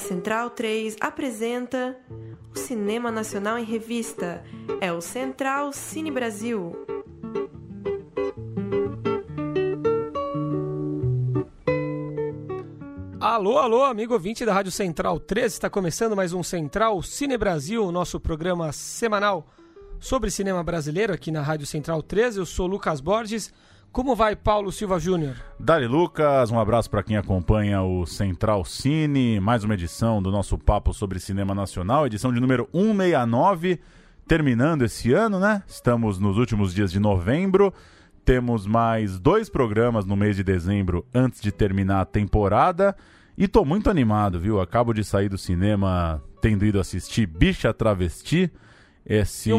Central 3 apresenta o Cinema Nacional em Revista. É o Central Cine Brasil. Alô, alô, amigo ouvinte da Rádio Central 3, está começando mais um Central Cine Brasil, nosso programa semanal sobre cinema brasileiro aqui na Rádio Central 3. Eu sou Lucas Borges. Como vai, Paulo Silva Júnior? Dali Lucas, um abraço para quem acompanha o Central Cine, mais uma edição do nosso papo sobre cinema nacional, edição de número 169, terminando esse ano, né? Estamos nos últimos dias de novembro. Temos mais dois programas no mês de dezembro antes de terminar a temporada. E tô muito animado, viu? Acabo de sair do cinema tendo ido assistir Bicha Travesti, esse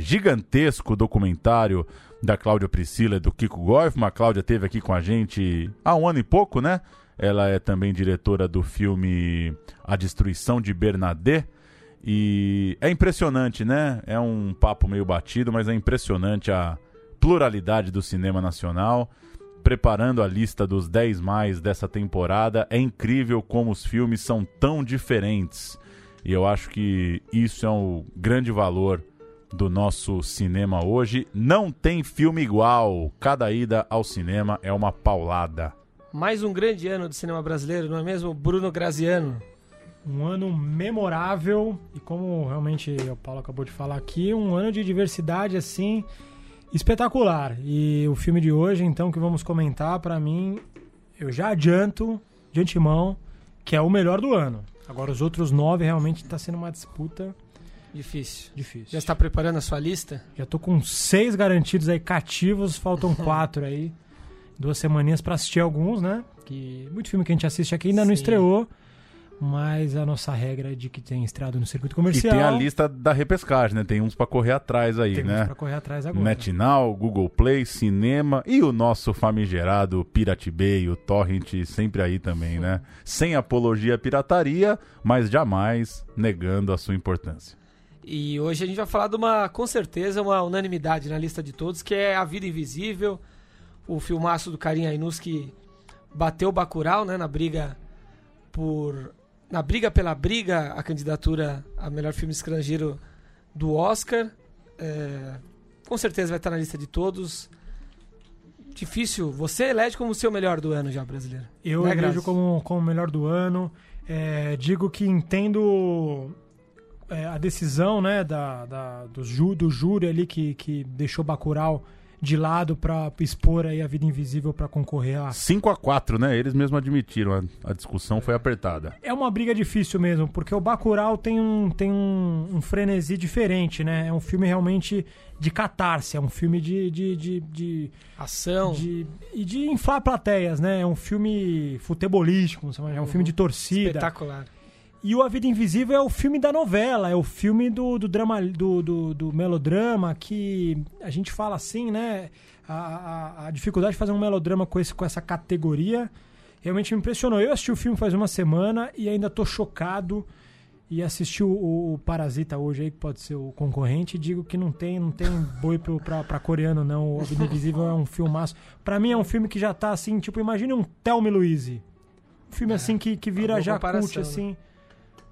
gigantesco documentário da Cláudia Priscila e do Kiko Goifman. A Cláudia teve aqui com a gente há um ano e pouco, né? Ela é também diretora do filme A Destruição de Bernadette. E é impressionante, né? É um papo meio batido, mas é impressionante a pluralidade do cinema nacional. Preparando a lista dos 10 mais dessa temporada, é incrível como os filmes são tão diferentes. E eu acho que isso é o grande valor do nosso cinema hoje. Não tem filme igual. Cada ida ao cinema é uma paulada. Mais um grande ano do cinema brasileiro, não é mesmo, Bruno Graziano? Um ano memorável e como realmente o Paulo acabou de falar aqui, um ano de diversidade assim espetacular. E o filme de hoje, então, que vamos comentar, para mim, eu já adianto de antemão que é o melhor do ano. Agora os outros nove realmente está sendo uma disputa Difícil. difícil. Já está preparando a sua lista? Já tô com seis garantidos aí cativos, faltam quatro aí. Duas semaninhas pra assistir alguns, né? Que muito filme que a gente assiste aqui ainda não Sim. estreou, mas a nossa regra é de que tem estreado no circuito E comercial. tem a lista da repescagem, né? Tem uns pra correr atrás aí, Temos né? pra correr atrás agora. NetNow, Google Play, Cinema e o nosso famigerado Pirate Bay, o Torrent, sempre aí também, né? Sem apologia à pirataria, mas jamais negando a sua importância. E hoje a gente vai falar de uma, com certeza, uma unanimidade na lista de todos, que é A Vida Invisível, o filmaço do Karim Ainus que bateu o Bacurau, né, na briga por na briga pela briga a candidatura a melhor filme estrangeiro do Oscar. É, com certeza vai estar na lista de todos. Difícil. Você elege como o seu melhor do ano já, brasileiro. Eu Né, como, como o melhor do ano. É, digo que entendo é, a decisão né, da, da- do, ju, do júri ali que, que deixou Bacurau de lado para expor aí a vida invisível para concorrer a 5 a 4 né? Eles mesmos admitiram, a, a discussão foi apertada. É uma briga difícil mesmo, porque o Bacurau tem um, tem um, um frenesi diferente, né? É um filme realmente de catarse, é um filme de, de, de, de, Ação. de- e de inflar plateias, né? É um filme futebolístico, é um filme de torcida. Espetacular. E o A Vida Invisível é o filme da novela, é o filme do, do drama, do, do, do melodrama que a gente fala assim, né? A, a, a dificuldade de fazer um melodrama com, esse, com essa categoria realmente me impressionou. Eu assisti o filme faz uma semana e ainda tô chocado. E assisti o, o Parasita hoje aí, que pode ser o concorrente, e digo que não tem, não tem boi pro, pra, pra coreano, não. O A Vida Invisível é um filmaço. Pra mim é um filme que já tá assim, tipo, imagine um Thelma e Louise. Um filme assim que, que vira É, boa já cult, né? assim. A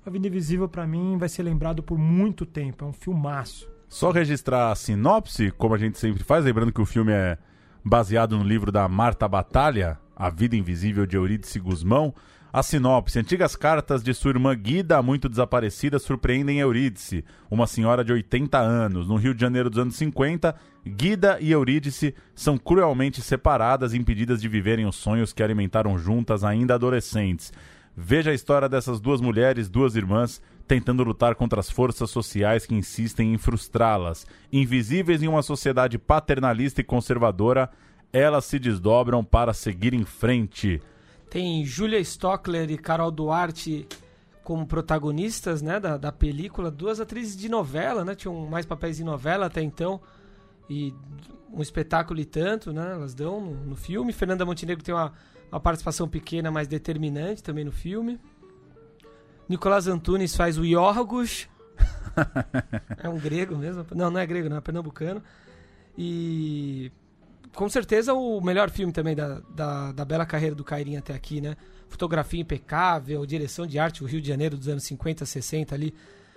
Vida Invisível, pra mim, vai ser lembrado por muito tempo. É um filmaço. Só registrar a sinopse, como a gente sempre faz, lembrando que o filme é baseado no livro da Marta Batalha, A Vida Invisível de Eurídice Guzmão. A sinopse: Antigas cartas de sua irmã Guida, muito desaparecida, surpreendem Eurídice, uma senhora de 80 anos. No Rio de Janeiro dos anos 50, Guida e Eurídice são cruelmente separadas, impedidas de viverem os sonhos que alimentaram juntas ainda adolescentes. Veja a história dessas duas mulheres, duas irmãs, tentando lutar contra as forças sociais que insistem em frustrá-las. Invisíveis em uma sociedade paternalista e conservadora, elas se desdobram para seguir em frente. Tem Julia Stockler e Carol Duarte como protagonistas né, da, da película. Duas atrizes de novela, né? Tinham mais papéis em novela até então. E um espetáculo e tanto, né? Elas dão no, no filme. Fernanda Montenegro tem uma, uma participação pequena, mas determinante também no filme. Nicolás Antunes faz o Iorgos. é um grego mesmo. Não, não é grego, não, é pernambucano. E com certeza o melhor filme também da, da, da bela carreira do Cairinho até aqui, né? Fotografia impecável, direção de arte, o Rio de Janeiro dos anos 50, 60 ali,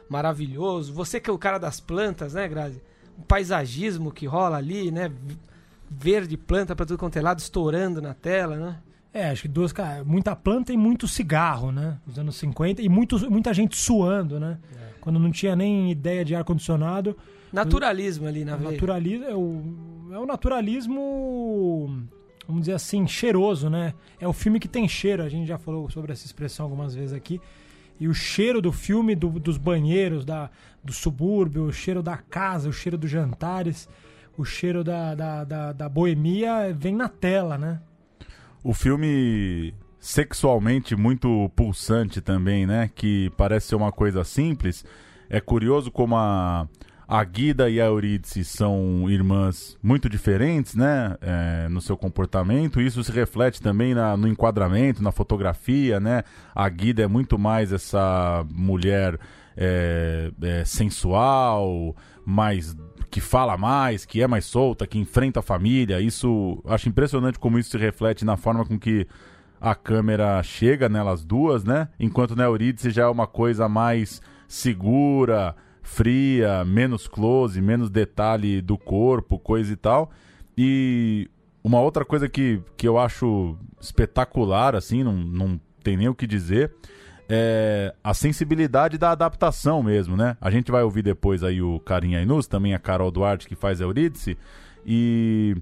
maravilhoso. Você que é o cara das plantas, né, Grazi? O paisagismo que rola ali, né? Verde, planta pra tudo quanto é lado, estourando na tela, né? É, acho que duas, cara, muita planta e muito cigarro, né? Nos anos 50 e muito, muita gente suando, né? É. Quando não tinha nem ideia de ar condicionado. Naturalismo ali na veia. Naturalismo é o, é o naturalismo, vamos dizer assim, cheiroso, né? É o filme que tem cheiro. A gente já falou sobre essa expressão algumas vezes aqui. E o cheiro do filme, do, dos banheiros, da, do subúrbio, o cheiro da casa, o cheiro dos jantares, o cheiro da, da, da, da boemia vem na tela, né? O filme sexualmente muito pulsante também, né? Que parece ser uma coisa simples. É curioso como a, a Guida e a Eurídice são irmãs muito diferentes, né? É, no seu comportamento. Isso se reflete também na, no enquadramento, na fotografia, né? A Guida é muito mais essa mulher é, é, sensual, mais que fala mais, que é mais solta, que enfrenta a família. Isso acho impressionante como isso se reflete na forma com que a câmera chega nelas duas, né? Enquanto na Eurídice já é uma coisa mais segura, fria, menos close, menos detalhe do corpo, coisa e tal. E uma outra coisa que, que eu acho espetacular, assim, não, não tem nem o que dizer, é, a sensibilidade da adaptação mesmo, né? A gente vai ouvir depois aí o Carinha Inus, também a Carol Duarte que faz Eurídice, e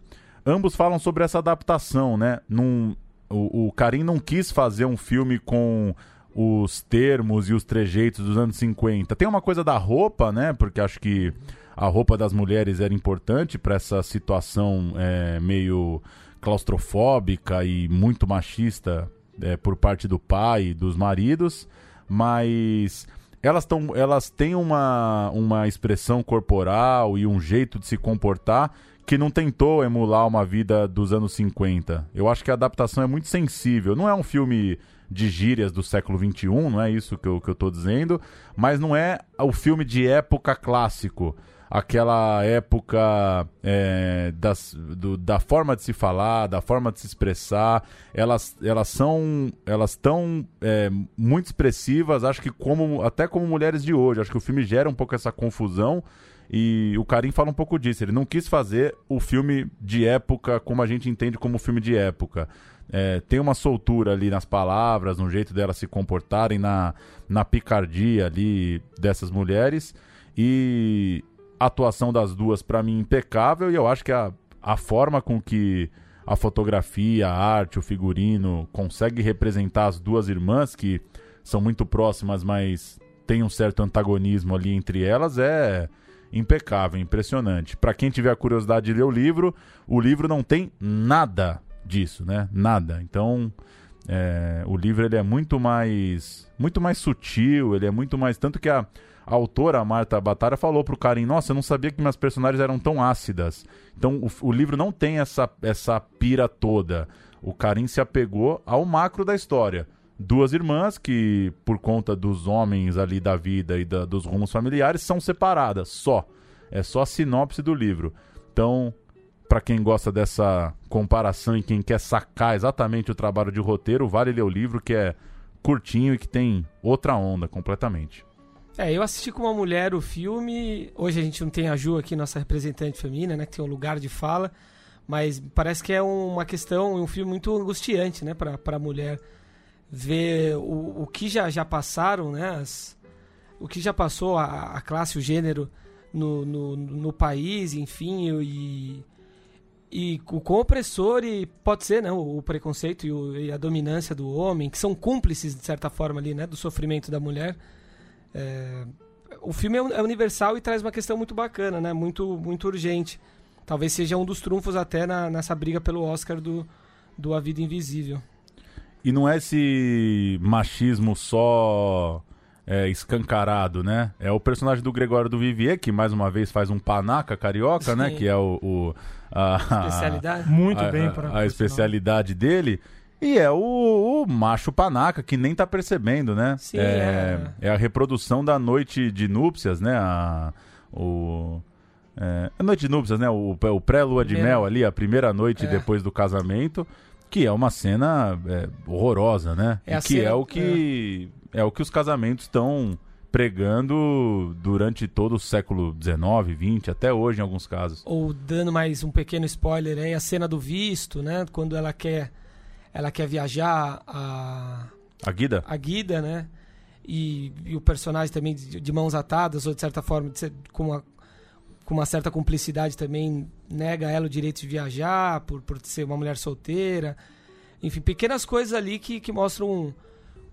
ambos falam sobre essa adaptação, né? Num, o, o Karim não quis fazer um filme com os termos e os trejeitos dos anos 50. Tem uma coisa da roupa, né? Porque acho que a roupa das mulheres era importante para essa situação é, meio claustrofóbica e muito machista é, por parte do pai e dos maridos, mas elas, tão, elas têm uma, uma expressão corporal e um jeito de se comportar que não tentou emular uma vida dos anos 50. Eu acho que a adaptação é muito sensível. Não é um filme de gírias do século XXI, não é isso que eu, que eu dizendo, mas não é o filme de época clássico aquela época é, das, do, da forma de se falar, da forma de se expressar, elas, elas são elas estão é, muito expressivas, acho que como até como mulheres de hoje, acho que o filme gera um pouco essa confusão e o Karim fala um pouco disso, ele não quis fazer o filme de época como a gente entende como filme de época. É, tem uma soltura ali nas palavras, no jeito delas se comportarem, na, na picardia ali dessas mulheres. E, atuação das duas, para mim, impecável. E eu acho que a, a forma com que a fotografia, a arte, o figurino consegue representar as duas irmãs, que são muito próximas, mas tem um certo antagonismo ali entre elas, é impecável, impressionante. Para quem tiver a curiosidade de ler o livro, o livro não tem nada disso, né? Nada. Então, é, o livro ele é muito mais, muito mais sutil, ele é muito mais tanto que a a autora, Marta Batalha, falou pro Karim, nossa, eu não sabia que minhas personagens eram tão ácidas. Então o, o livro não tem essa, essa pira toda. O Karim se apegou ao macro da história. Duas irmãs que, por conta dos homens ali da vida e da, dos rumos familiares, são separadas, só. É só a sinopse do livro. Então, para quem gosta dessa comparação e quem quer sacar exatamente o trabalho de roteiro, vale ler o livro que é curtinho e que tem outra onda completamente. É, eu assisti com uma mulher o filme. Hoje a gente não tem a Ju aqui, nossa representante feminina, né? Que tem um lugar de fala. Mas parece que é uma questão, um filme muito angustiante, né? Pra, pra mulher ver o, o que já, já passaram, né? As, o que já passou a, a classe, o gênero no, no, no país, enfim, e, e o quão opressor e pode ser, né? O, o preconceito e, o, e a dominância do homem, que são cúmplices, de certa forma, ali, né? Do sofrimento da mulher. É, o filme é, é universal e traz uma questão muito bacana, né? Muito, muito urgente. Talvez seja um dos trunfos até na, nessa briga pelo Oscar do, do A Vida Invisível. E não é esse machismo só é, escancarado, né? É o personagem do Gregório do Vivier, que mais uma vez faz um panaca carioca, né? Sim. né? Que é o. o a, especialidade. Muito a, bem para a especialidade dele. E é o, o, macho panaca que nem tá percebendo, né? Sim, é, é. é a reprodução da noite de núpcias, né? A, o, É, a noite de núpcias, né? O, o pré-lua de mel ali, a primeira noite É. depois do casamento, que é uma cena é, horrorosa, né? É E que cena- é o que é. o que os casamentos estão pregando durante todo o século XIX, XX, até hoje em alguns casos. Ou dando mais um pequeno spoiler aí, a cena do visto, né? Quando ela quer ela quer viajar a, A Guida? a Guida, né? E, e o personagem também de, de mãos atadas, ou de certa forma, de ser- com, uma, com uma certa cumplicidade também, nega ela o direito de viajar por, por ser uma mulher solteira. Enfim, pequenas coisas ali que, que mostram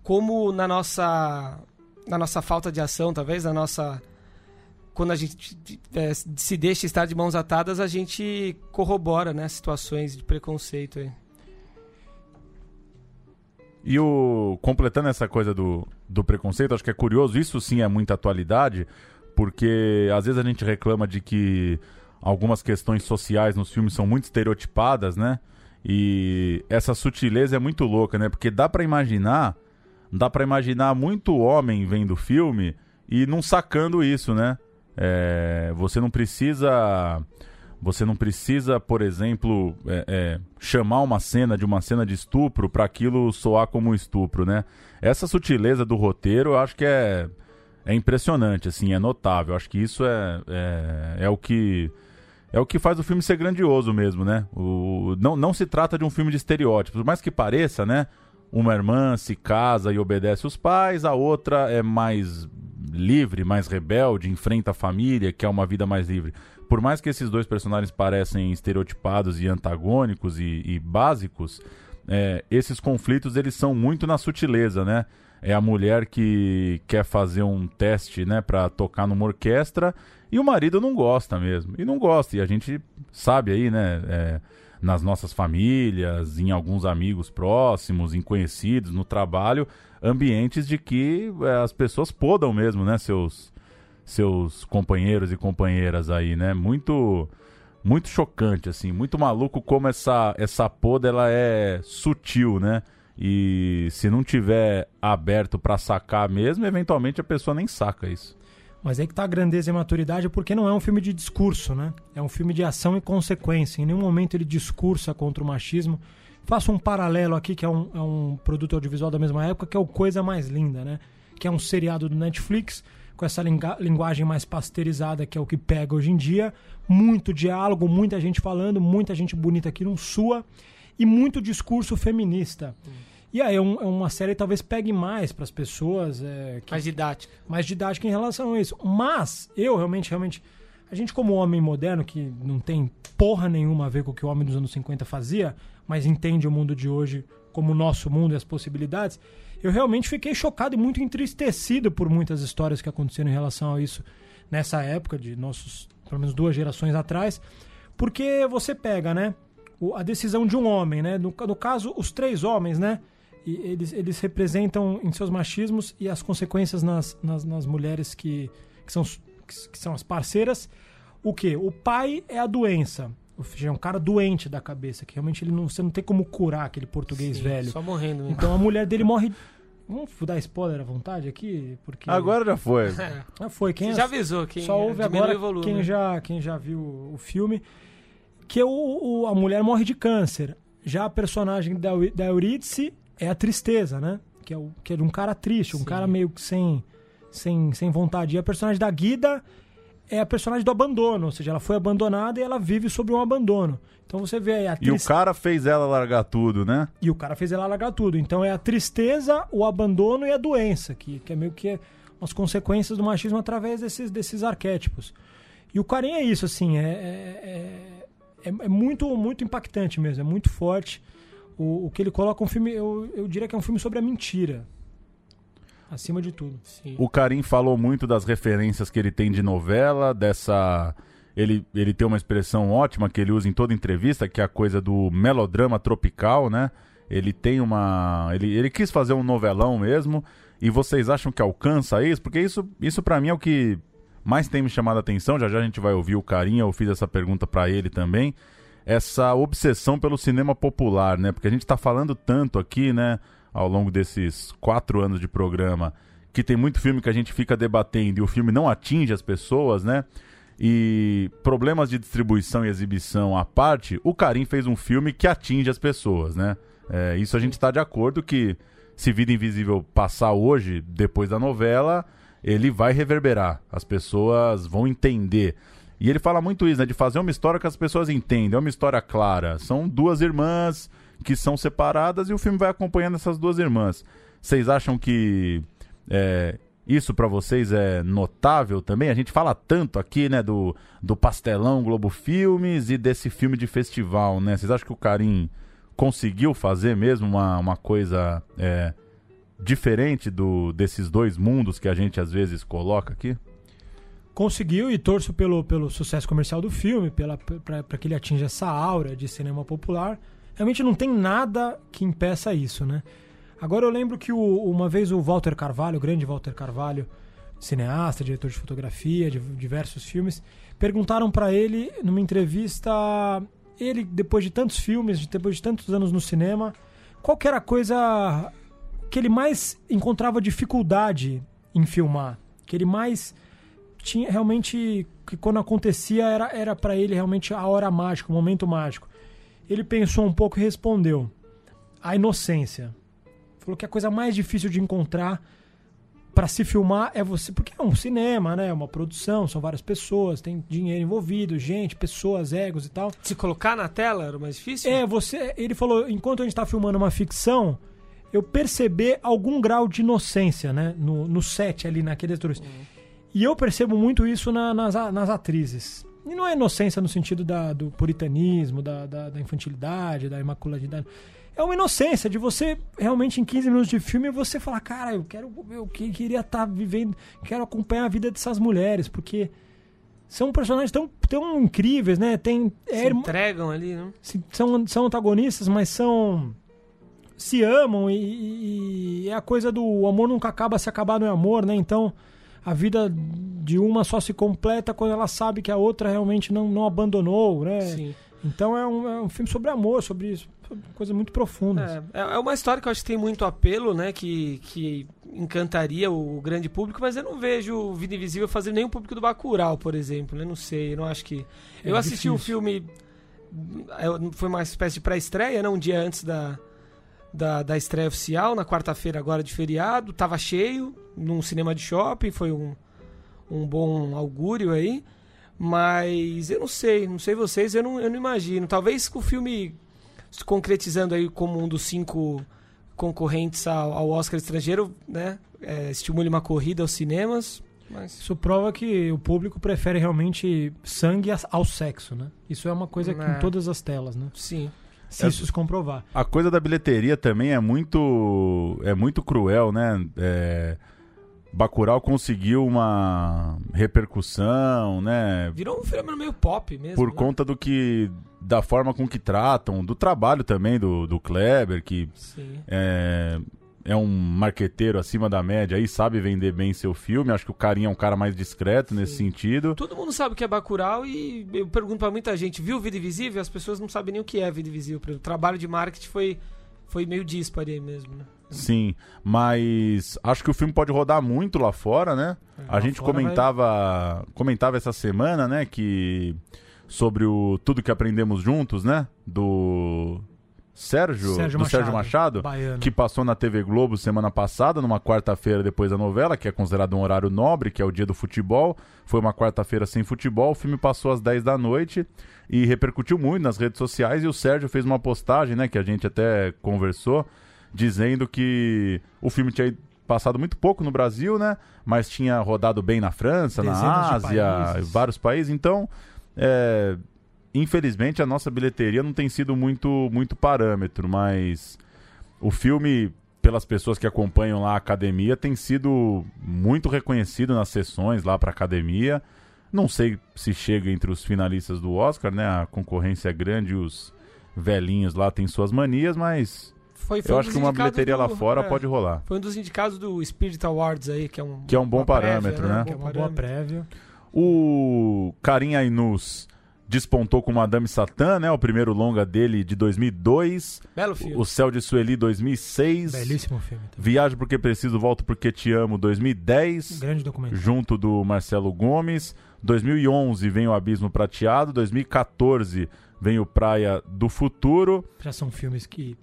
como na nossa, na nossa falta de ação, talvez, na nossa. Quando a gente eh, se deixa estar de mãos atadas, a gente corrobora né, situações de preconceito aí. E o completando essa coisa do, do preconceito, acho que é curioso, isso sim é muita atualidade, porque às vezes a gente reclama de que algumas questões sociais nos filmes são muito estereotipadas, né? E essa sutileza é muito louca, né? Porque dá pra imaginar, dá para imaginar muito homem vendo filme e não sacando isso, né? É, você não precisa você não precisa, por exemplo, é, é, chamar uma cena de uma cena de estupro para aquilo soar como estupro, né? Essa sutileza do roteiro, eu acho que é, é impressionante, assim, é notável. Eu acho que isso é, é, é o que é o que faz o filme ser grandioso mesmo, né? O, não, não se trata de um filme de estereótipos, mais que pareça, né? Uma irmã se casa e obedece os pais, a outra é mais livre, mais rebelde, enfrenta a família, quer uma vida mais livre. Por mais que esses dois personagens parecem estereotipados e antagônicos e, e básicos, é, esses conflitos eles são muito na sutileza, né? É a mulher que quer fazer um teste, né, para tocar numa orquestra e o marido não gosta mesmo. E não gosta. E a gente sabe aí, né, é, nas nossas famílias, em alguns amigos próximos, em conhecidos, no trabalho, ambientes de que é, as pessoas podam mesmo, né, seus seus companheiros e companheiras aí, né? Muito muito chocante assim, muito maluco como essa essa poda ela é sutil, né? E se não tiver aberto pra sacar mesmo, eventualmente a pessoa nem saca isso. Mas aí que tá a grandeza e a maturidade, porque não é um filme de discurso, né? É um filme de ação e consequência. Em nenhum momento ele discursa contra o machismo. Faço um paralelo aqui, que é um, é um produto audiovisual da mesma época, que é o Coisa Mais Linda, né? Que é um seriado do Netflix, com essa linguagem mais pasteurizada, que é o que pega hoje em dia. Muito diálogo, muita gente falando, muita gente bonita aqui não sua. E muito discurso feminista. E aí é, um- é uma série que talvez pegue mais para as pessoas é, que Mais didática. mais didática em relação a isso. Mas eu realmente, realmente, a gente como homem moderno que não tem porra nenhuma a ver com o que o homem dos anos 50 fazia, mas entende o mundo de hoje como o nosso mundo e as possibilidades, eu realmente fiquei chocado e muito entristecido por muitas histórias que aconteceram em relação a isso nessa época de nossos, pelo menos duas gerações atrás, porque você pega, né, a decisão de um homem, né, no, no caso os três homens, né, e eles, eles representam em seus machismos e as consequências nas, nas, nas mulheres que, que, são, que, que são as parceiras. O que? O pai é a doença. É um cara doente da cabeça, que realmente ele não, você não tem como curar aquele português Sim, velho. Só morrendo mesmo. Então a mulher dele morre. Vamos dar spoiler à vontade aqui? Porque. Agora já foi. É. Já foi. Quem Você é- já avisou quem só ouve diminui agora volume. quem já, quem já viu o filme. Que o, o- a mulher morre de câncer. Já a personagem da, da Eurídice é a tristeza, né? Que é, o, que é de um cara triste, um Sim. cara meio que sem, sem, sem vontade. E a personagem da Guida é a personagem do abandono, ou seja, ela foi abandonada e ela vive sobre um abandono. Então você vê aí a E o tristeza. cara fez ela largar tudo, né? E o cara fez ela largar tudo. Então é a tristeza, o abandono e a doença, que, que é meio que as consequências do machismo através desses, desses arquétipos. E o Carinha é isso, assim, é, é, é, é muito, muito impactante mesmo, é muito forte. O, o que ele coloca é um filme, eu, eu diria que é um filme sobre a mentira. Acima de tudo. Sim. O Karim falou muito das referências que ele tem de novela, dessa. Ele, ele tem uma expressão ótima que ele usa em toda entrevista, que é a coisa do melodrama tropical, né? Ele tem uma. Ele, ele quis fazer um novelão mesmo. E vocês acham que alcança isso? Porque isso, isso para mim é o que mais tem me chamado a atenção. Já já a gente vai ouvir o Carinha, eu fiz essa pergunta para ele também. Essa obsessão pelo cinema popular, né? Porque a gente tá falando tanto aqui, né? Ao longo desses quatro anos de programa, que tem muito filme que a gente fica debatendo e o filme não atinge as pessoas, né? E problemas de distribuição e exibição à parte, o Karim fez um filme que atinge as pessoas, né? É, isso a gente está de acordo que se Vida Invisível passar hoje, depois da novela, ele vai reverberar. As pessoas vão entender. E ele fala muito isso, né? De fazer uma história que as pessoas entendem. É uma história clara. São duas irmãs que são separadas e o filme vai acompanhando essas duas irmãs. Vocês acham que é, isso para vocês é notável também? A gente fala tanto aqui, né, do, do pastelão Globo Filmes e desse filme de festival, né? Vocês acham que o Karim conseguiu fazer mesmo uma, uma coisa é, diferente do, desses dois mundos que a gente às vezes coloca aqui? Conseguiu e torço pelo, pelo sucesso comercial do filme, para que ele atinja essa aura de cinema popular. Realmente não tem nada que impeça isso, né? Agora eu lembro que o, uma vez o Walter Carvalho, o grande Walter Carvalho, cineasta, diretor de fotografia, de diversos filmes, perguntaram para ele numa entrevista, ele depois de tantos filmes, depois de tantos anos no cinema, qual que era a coisa que ele mais encontrava dificuldade em filmar, que ele mais tinha realmente que quando acontecia era era para ele realmente a hora mágica, o momento mágico. Ele pensou um pouco e respondeu: a inocência. Falou que a coisa mais difícil de encontrar para se filmar é você, porque é um cinema, né? É uma produção, são várias pessoas, tem dinheiro envolvido, gente, pessoas, egos e tal. Se colocar na tela era mais difícil? É, você, ele falou, enquanto a gente está filmando uma ficção, eu perceber algum grau de inocência, né, no, no set ali naqueles atores. Uhum. E eu percebo muito isso na, nas, nas atrizes. E não é inocência no sentido da, do puritanismo, da, da, da, infantilidade, da imacularidade. É uma inocência de você realmente em 15 minutos de filme você falar, cara, eu quero, eu queria estar tá vivendo, quero acompanhar a vida dessas mulheres, porque são personagens tão, tão incríveis, né? Tem, é, se entregam ali, né? São, são antagonistas, mas são se amam e, e, é a coisa do amor nunca acaba se acabar no é amor, né? Então a vida de uma só se completa quando ela sabe que a outra realmente não, não abandonou, né? Sim. Então é um, é um filme sobre amor, sobre isso, coisas muito profundas. É, é uma história que eu acho que tem muito apelo, né? Que, que encantaria o grande público, mas eu não vejo Vida Invisível fazer nem o público do Bacurau, por exemplo. Né? Não sei, eu não acho que. É eu assisti o um filme. É, foi uma espécie de pré-estreia, né? Um dia antes da, da, da estreia oficial, na quarta-feira agora de feriado. Tava cheio, num cinema de shopping, foi um, um bom augúrio aí. Mas eu não sei, não sei vocês, eu não, eu não imagino. Talvez com o filme se concretizando aí como um dos cinco concorrentes ao, ao Oscar estrangeiro, né? É, estimule uma corrida aos cinemas. Mas... Isso prova que o público prefere realmente sangue ao sexo, né? Isso é uma coisa que em é. todas as telas, né? Sim. Se é, isso se comprovar. A coisa da bilheteria também é muito é muito cruel, né? É, Bacurau conseguiu uma repercussão, né? Virou um fenômeno meio pop mesmo. Por né? conta do que. da forma com que tratam, do trabalho também do, do Kleber, que é, é, um marqueteiro acima da média aí, sabe vender bem seu filme. Acho que o Carinha é um cara mais discreto Sim. nesse sentido. Todo mundo sabe o que é Bacurau e eu pergunto para muita gente: viu Vida Invisível? As pessoas não sabem nem o que é Vida Invisível. O trabalho de marketing foi, foi meio disparo aí mesmo, né? Sim, mas acho que o filme pode rodar muito lá fora, né? É, a gente comentava, vai... comentava essa semana, né, que sobre o tudo que aprendemos juntos, né, do Sérgio, Sérgio do Machado, Sérgio Machado, Baiano. que passou na TV Globo semana passada, numa quarta-feira depois da novela, que é considerado um horário nobre, que é o dia do futebol. Foi uma quarta-feira sem futebol, o filme passou às 10 da noite e repercutiu muito nas redes sociais e o Sérgio fez uma postagem, né, que a gente até conversou, dizendo que o filme tinha passado muito pouco no Brasil, né? Mas tinha rodado bem na França, Dezenas na Ásia, países. vários países. Então, é, infelizmente, a nossa bilheteria não tem sido muito, muito parâmetro, mas o filme, pelas pessoas que acompanham lá a academia, tem sido muito reconhecido nas sessões lá para academia. Não sei se chega entre os finalistas do Oscar, né? A concorrência é grande, os velhinhos lá têm suas manias, mas foi, foi Eu um acho que uma bilheteria do, lá fora é, pode rolar. Foi um dos indicados do Spirit Awards aí, que é um, que é um bom parâmetro, prévia, né? Que é uma boa prévia. O Karim Ainus despontou com Madame Satã, né? O primeiro longa dele de 2002. Belo filme. O Céu de Sueli 2006. Belíssimo filme. Também. Viagem porque preciso, volto porque te amo 2010. grande documento. Junto do Marcelo Gomes. 2011 vem o Abismo Prateado, 2014 vem o Praia do Futuro. Já são filmes que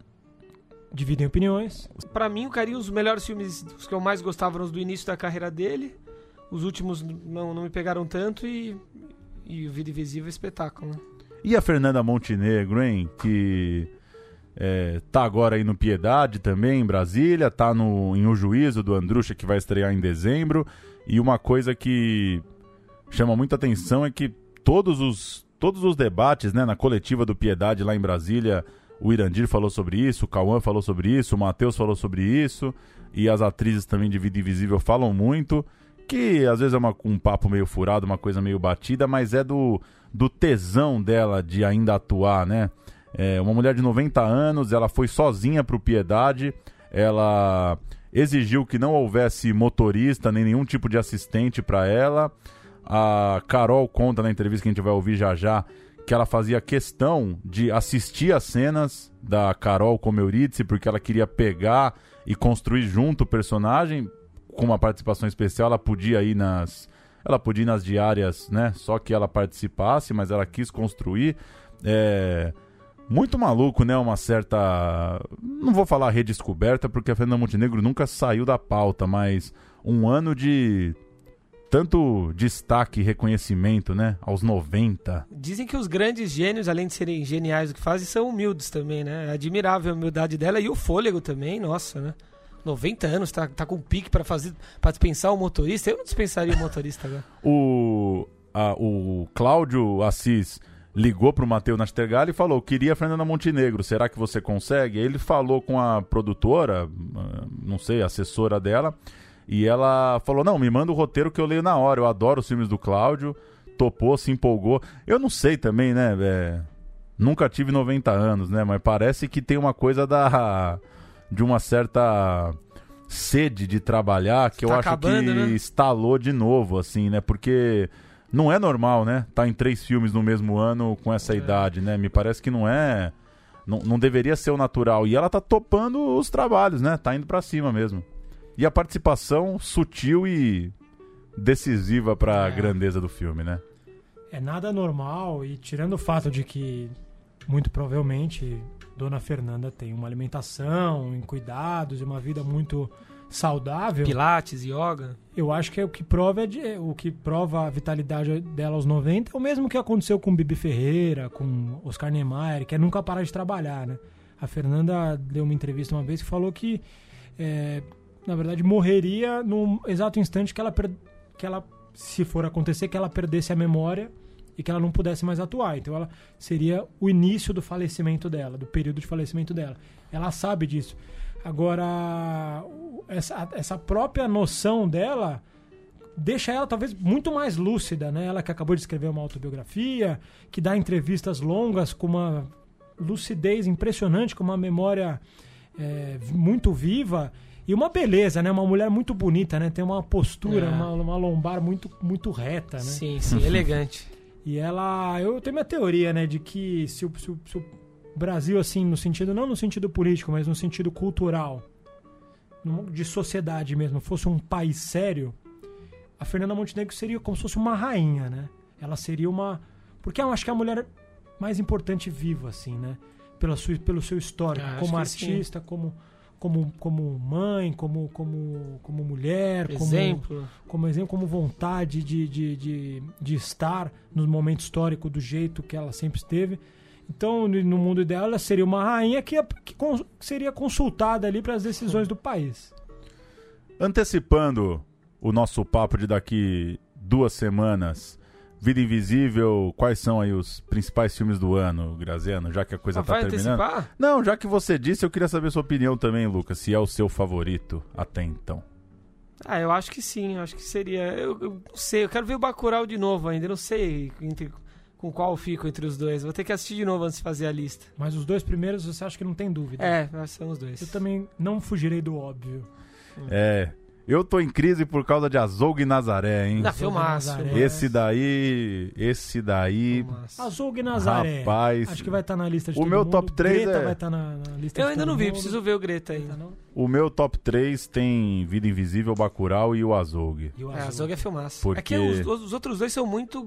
dividem opiniões. Pra mim, o Carinho, os melhores filmes, os que eu mais gostava eram os do início da carreira dele. Os últimos não, não me pegaram tanto e, e o Vida Invisível é espetáculo. Né? E a Fernanda Montenegro, hein? Que é, tá agora aí no Piedade também, em Brasília, tá no, em O Juízo do Andrucha, que vai estrear em dezembro. E uma coisa que chama muita atenção é que todos os, todos os debates né, na coletiva do Piedade lá em Brasília, o Irandir falou sobre isso, o Cauã falou sobre isso, o Matheus falou sobre isso, e as atrizes também de Vida Invisível falam muito, que às vezes é uma, um papo meio furado, uma coisa meio batida, mas é do, do tesão dela de ainda atuar, né? É uma mulher de 90 anos, ela foi sozinha para o Piedade, ela exigiu que não houvesse motorista nem nenhum tipo de assistente para ela. A Carol conta na entrevista que a gente vai ouvir já já que ela fazia questão de assistir as cenas da Carol como Eurídice, porque ela queria pegar e construir junto o personagem. Com uma participação especial, ela podia ir nas. Ela podia ir nas diárias, né? Só que ela participasse, mas ela quis construir. É muito maluco, né? Uma certa. Não vou falar redescoberta, porque a Fernanda Montenegro nunca saiu da pauta, mas um ano de tanto destaque e reconhecimento, né? Aos 90. Dizem que os grandes gênios, além de serem geniais o que fazem, são humildes também, né? É admirável a humildade dela e o fôlego também, nossa, né? 90 anos, tá, tá com pique para fazer para dispensar o motorista. Eu não dispensaria o motorista agora. o, a, o Cláudio Assis ligou pro Matheus Nastergalli e falou: queria Fernanda Montenegro, será que você consegue? Ele falou com a produtora, ah, não sei, assessora dela, e ela falou: não, me manda o roteiro que eu leio na hora. Eu adoro os filmes do Cláudio, topou, se empolgou. Eu não sei também, né? É... Nunca tive 90 anos, né? Mas parece que tem uma coisa da. De uma certa sede de trabalhar que tá eu acho acabando, que né? instalou de novo, assim, né? Porque não é normal, né? Tá em três filmes no mesmo ano com essa é. idade, né? Me parece que não é. Não, não deveria ser o natural. E ela tá topando os trabalhos, né? Tá indo para cima mesmo. E a participação sutil e decisiva para a é. grandeza do filme, né? É nada normal e tirando o fato de que muito provavelmente Dona Fernanda tem uma alimentação, em cuidados e uma vida muito saudável. Pilates, yoga. Eu acho que é o que prova o que prova a vitalidade dela aos 90 é o mesmo que aconteceu com Bibi Ferreira, com Oscar Niemeyer, que é nunca parar de trabalhar, né? A Fernanda deu uma entrevista uma vez que falou que é, na verdade morreria no exato instante que ela que ela se for acontecer que ela perdesse a memória e que ela não pudesse mais atuar. Então ela seria o início do falecimento dela, do período de falecimento dela. Ela sabe disso. Agora, essa, essa própria noção dela deixa ela talvez muito mais lúcida, né? Ela que acabou de escrever uma autobiografia, que dá entrevistas longas com uma lucidez impressionante, com uma memória é, muito viva e uma beleza, né? Uma mulher muito bonita, né? Tem uma postura, é. uma, uma, lombar muito, muito reta, né? Sim, sim, elegante. E ela, eu tenho minha teoria, né, de que se o, se o, se o Brasil, assim, no sentido, não no sentido político, mas no sentido cultural, de sociedade mesmo, fosse um país sério, a Fernanda Montenegro seria como se fosse uma rainha, né? Ela seria uma. Porque eu acho que é a mulher mais importante viva, assim, né? Pela sua, pelo seu histórico, ah, como artista, como, como, como mãe, como, como, como mulher, exemplo. como como exemplo, como vontade de, de, de, de estar no momento histórico do jeito que ela sempre esteve. Então, no mundo ideal, ela seria uma rainha que, que seria consultada ali para as decisões do país. Antecipando o nosso papo de daqui duas semanas, Vida Invisível, quais são aí os principais filmes do ano, Graziano, já que a coisa está terminando? Antecipar? Não, já que você disse, eu queria saber sua opinião também, Lucas, se é o seu favorito até então. Ah, eu acho que sim, eu acho que seria. Eu, eu não sei, eu quero ver o Bacurau de novo ainda, não sei entre com qual fico entre os dois. Vou ter que assistir de novo antes de fazer a lista. Mas os dois primeiros você acha que não tem dúvida? É, são os dois. Eu também não fugirei do óbvio. É. Eu tô em crise por causa de Azougue e Nazaré, hein? Na filmaço. Esse daí. Esse daí. Filmaço. Azul e Nazaré. Rapaz. Acho que vai estar na lista de O todo meu mundo. top três Greta é- vai estar na, na lista Eu de ainda todo não vi, mundo. preciso ver o Greta Tá, ainda. não? O meu top 3 tem Vida Invisível, Bacurau e o Azougue. E o É, Azul. Azog é filmaço. Porque- É que os, os outros dois são muito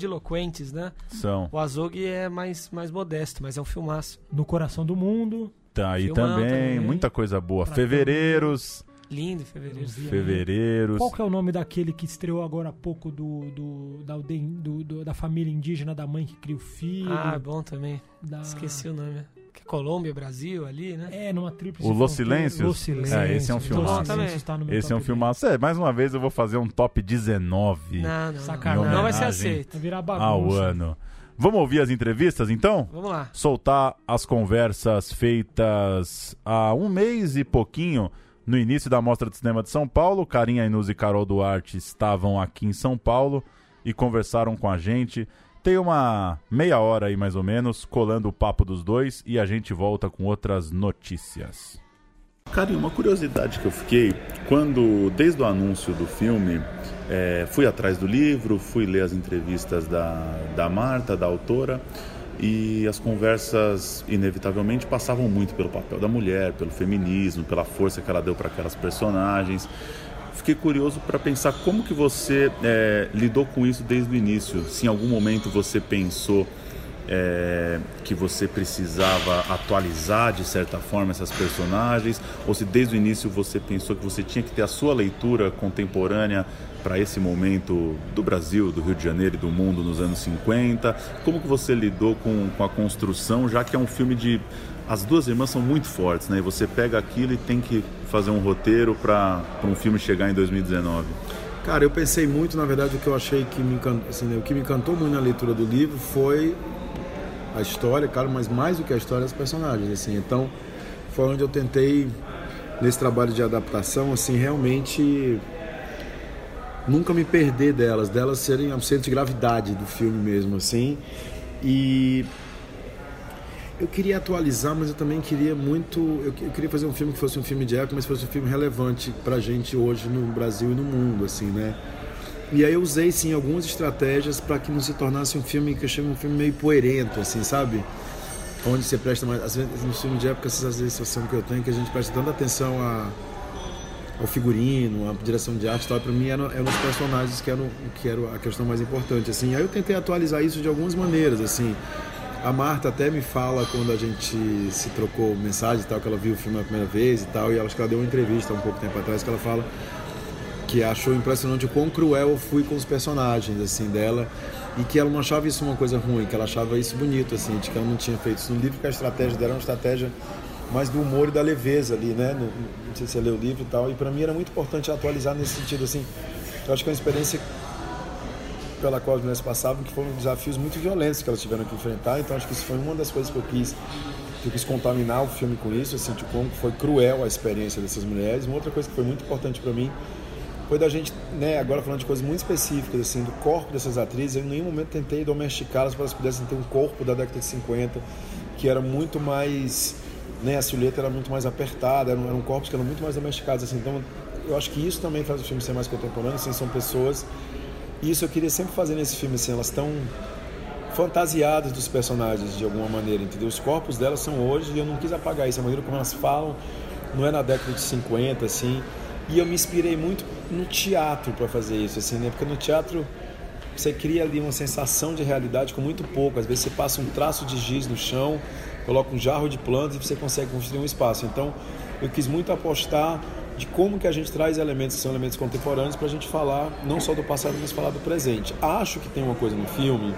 grandiloquentes, né? São. O Azog é mais, mais modesto, mas é um filmaço. No Coração do Mundo. Tá aí Filmão também, também. muita coisa boa. Pra Fevereiros. Lindo, fevereiro. Fevereiros. Qual que é o nome daquele que estreou agora há pouco do, do, da, do- do- da família indígena, da mãe que cria o filho? Ah, bom também. da... Esqueci o nome. Que é Colômbia, Brasil, ali, né? É, numa tríplice O Los. Silêncios? Los Silêncios. É, esse é um filmaço. Tá no meu Esse é um filmaço. É, mais uma vez eu vou fazer um top 19 Não, não. Sacanagem. Não, não vai ser aceito. Vai virar ao bagunça. ano. Vamos ouvir as entrevistas então? Vamos lá. soltar as conversas feitas há um mês e pouquinho no início da Mostra de Cinema de São Paulo. Carinha Inus e Carol Duarte estavam aqui em São Paulo e conversaram com a gente. Tem uma meia hora aí mais ou menos, colando o papo dos dois e a gente volta com outras notícias. Carinho, uma curiosidade que eu fiquei, quando, desde o anúncio do filme, é, fui atrás do livro, fui ler as entrevistas da, da Marta, da autora, e as conversas, inevitavelmente, passavam muito pelo papel da mulher, pelo feminismo, pela força que ela deu para aquelas personagens. Fiquei curioso para pensar como que você é, lidou com isso desde o início. Se em algum momento você pensou é, que você precisava atualizar de certa forma essas personagens, ou se desde o início você pensou que você tinha que ter a sua leitura contemporânea para esse momento do Brasil, do Rio de Janeiro e do mundo nos anos 50. Como que você lidou com, com a construção, já que é um filme de as duas irmãs são muito fortes, né? E você pega aquilo e tem que fazer um roteiro para um filme chegar em 2019. Cara, eu pensei muito, na verdade, o que eu achei que me encantou, assim, né, o que me encantou muito na leitura do livro foi a história, cara, mas mais do que a história, as personagens, assim. Então, foi onde eu tentei nesse trabalho de adaptação, assim, realmente nunca me perder delas, delas serem o centro de gravidade do filme mesmo, assim. E eu queria atualizar, mas eu também queria muito. Eu, eu queria fazer um filme que fosse um filme de época, mas fosse um filme relevante pra gente hoje no Brasil e no mundo, assim, né? E aí eu usei, sim, algumas estratégias para que não se tornasse um filme que eu chamo um filme meio poerento, assim, sabe? Onde você presta mais. Às vezes, no filme de época, às vezes, a sensação que eu tenho que a gente presta tanta atenção a, ao figurino, à direção de arte e tal. Pra mim, eram, eram os personagens que eram, que eram a questão mais importante, assim. Aí eu tentei atualizar isso de algumas maneiras, assim. A Marta até me fala quando a gente se trocou mensagem e tal, que ela viu o filme a primeira vez e tal, e ela, acho que ela deu uma entrevista há um pouco tempo atrás, que ela fala que achou impressionante o quão cruel eu fui com os personagens, assim, dela, e que ela não achava isso uma coisa ruim, que ela achava isso bonito, assim, de que ela não tinha feito isso no livro, que a estratégia dela era uma estratégia mais do humor e da leveza ali, né, no, não sei se você leu o livro e tal, e para mim era muito importante atualizar nesse sentido, assim, eu acho que é uma experiência pela qual as mulheres passavam, que foram desafios muito violentos que elas tiveram que enfrentar. Então acho que isso foi uma das coisas que eu quis, que eu quis contaminar o filme com isso, assim, de como foi cruel a experiência dessas mulheres. Uma outra coisa que foi muito importante para mim foi da gente, né, agora falando de coisas muito específicas, assim, do corpo dessas atrizes, eu em nenhum momento tentei domesticá-las para elas pudessem ter um corpo da década de 50, que era muito mais, né, a silhueta era muito mais apertada, eram, eram corpos que eram muito mais domesticados, assim, então eu acho que isso também faz o filme ser mais contemporâneo, assim, são pessoas, e isso eu queria sempre fazer nesse filme, assim, elas estão fantasiadas dos personagens de alguma maneira, entendeu? Os corpos delas são hoje e eu não quis apagar isso, a maneira como elas falam não é na década de 50, assim, e eu me inspirei muito no teatro para fazer isso, assim, né? Porque no teatro você cria ali uma sensação de realidade com muito pouco. Às vezes você passa um traço de giz no chão, coloca um jarro de plantas e você consegue construir um espaço. Então, eu quis muito apostar de como que a gente traz elementos que são elementos contemporâneos para a gente falar não só do passado, mas falar do presente. Acho que tem uma coisa no filme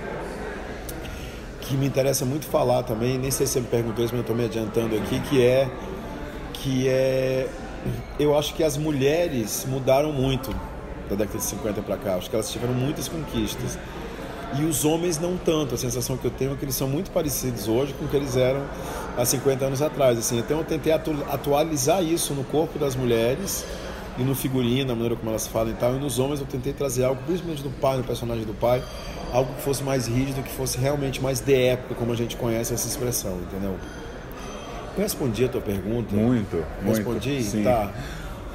que me interessa muito falar também, nem sei se você me perguntou isso, mas eu estou me adiantando aqui, que é que é eu acho que as mulheres mudaram muito da década de 50 para cá. Acho que elas tiveram muitas conquistas. E os homens não tanto. A sensação que eu tenho é que eles são muito parecidos hoje com o que eles eram há 50 anos atrás. Assim. Então eu tentei atu atualizar isso no corpo das mulheres e no figurino, na maneira como elas falam e tal. E nos homens eu tentei trazer algo, principalmente do pai, no personagem do pai, algo que fosse mais rígido, que fosse realmente mais de época, como a gente conhece essa expressão, entendeu? Eu respondi a tua pergunta. Muito, muito. Respondi? Sim. Tá.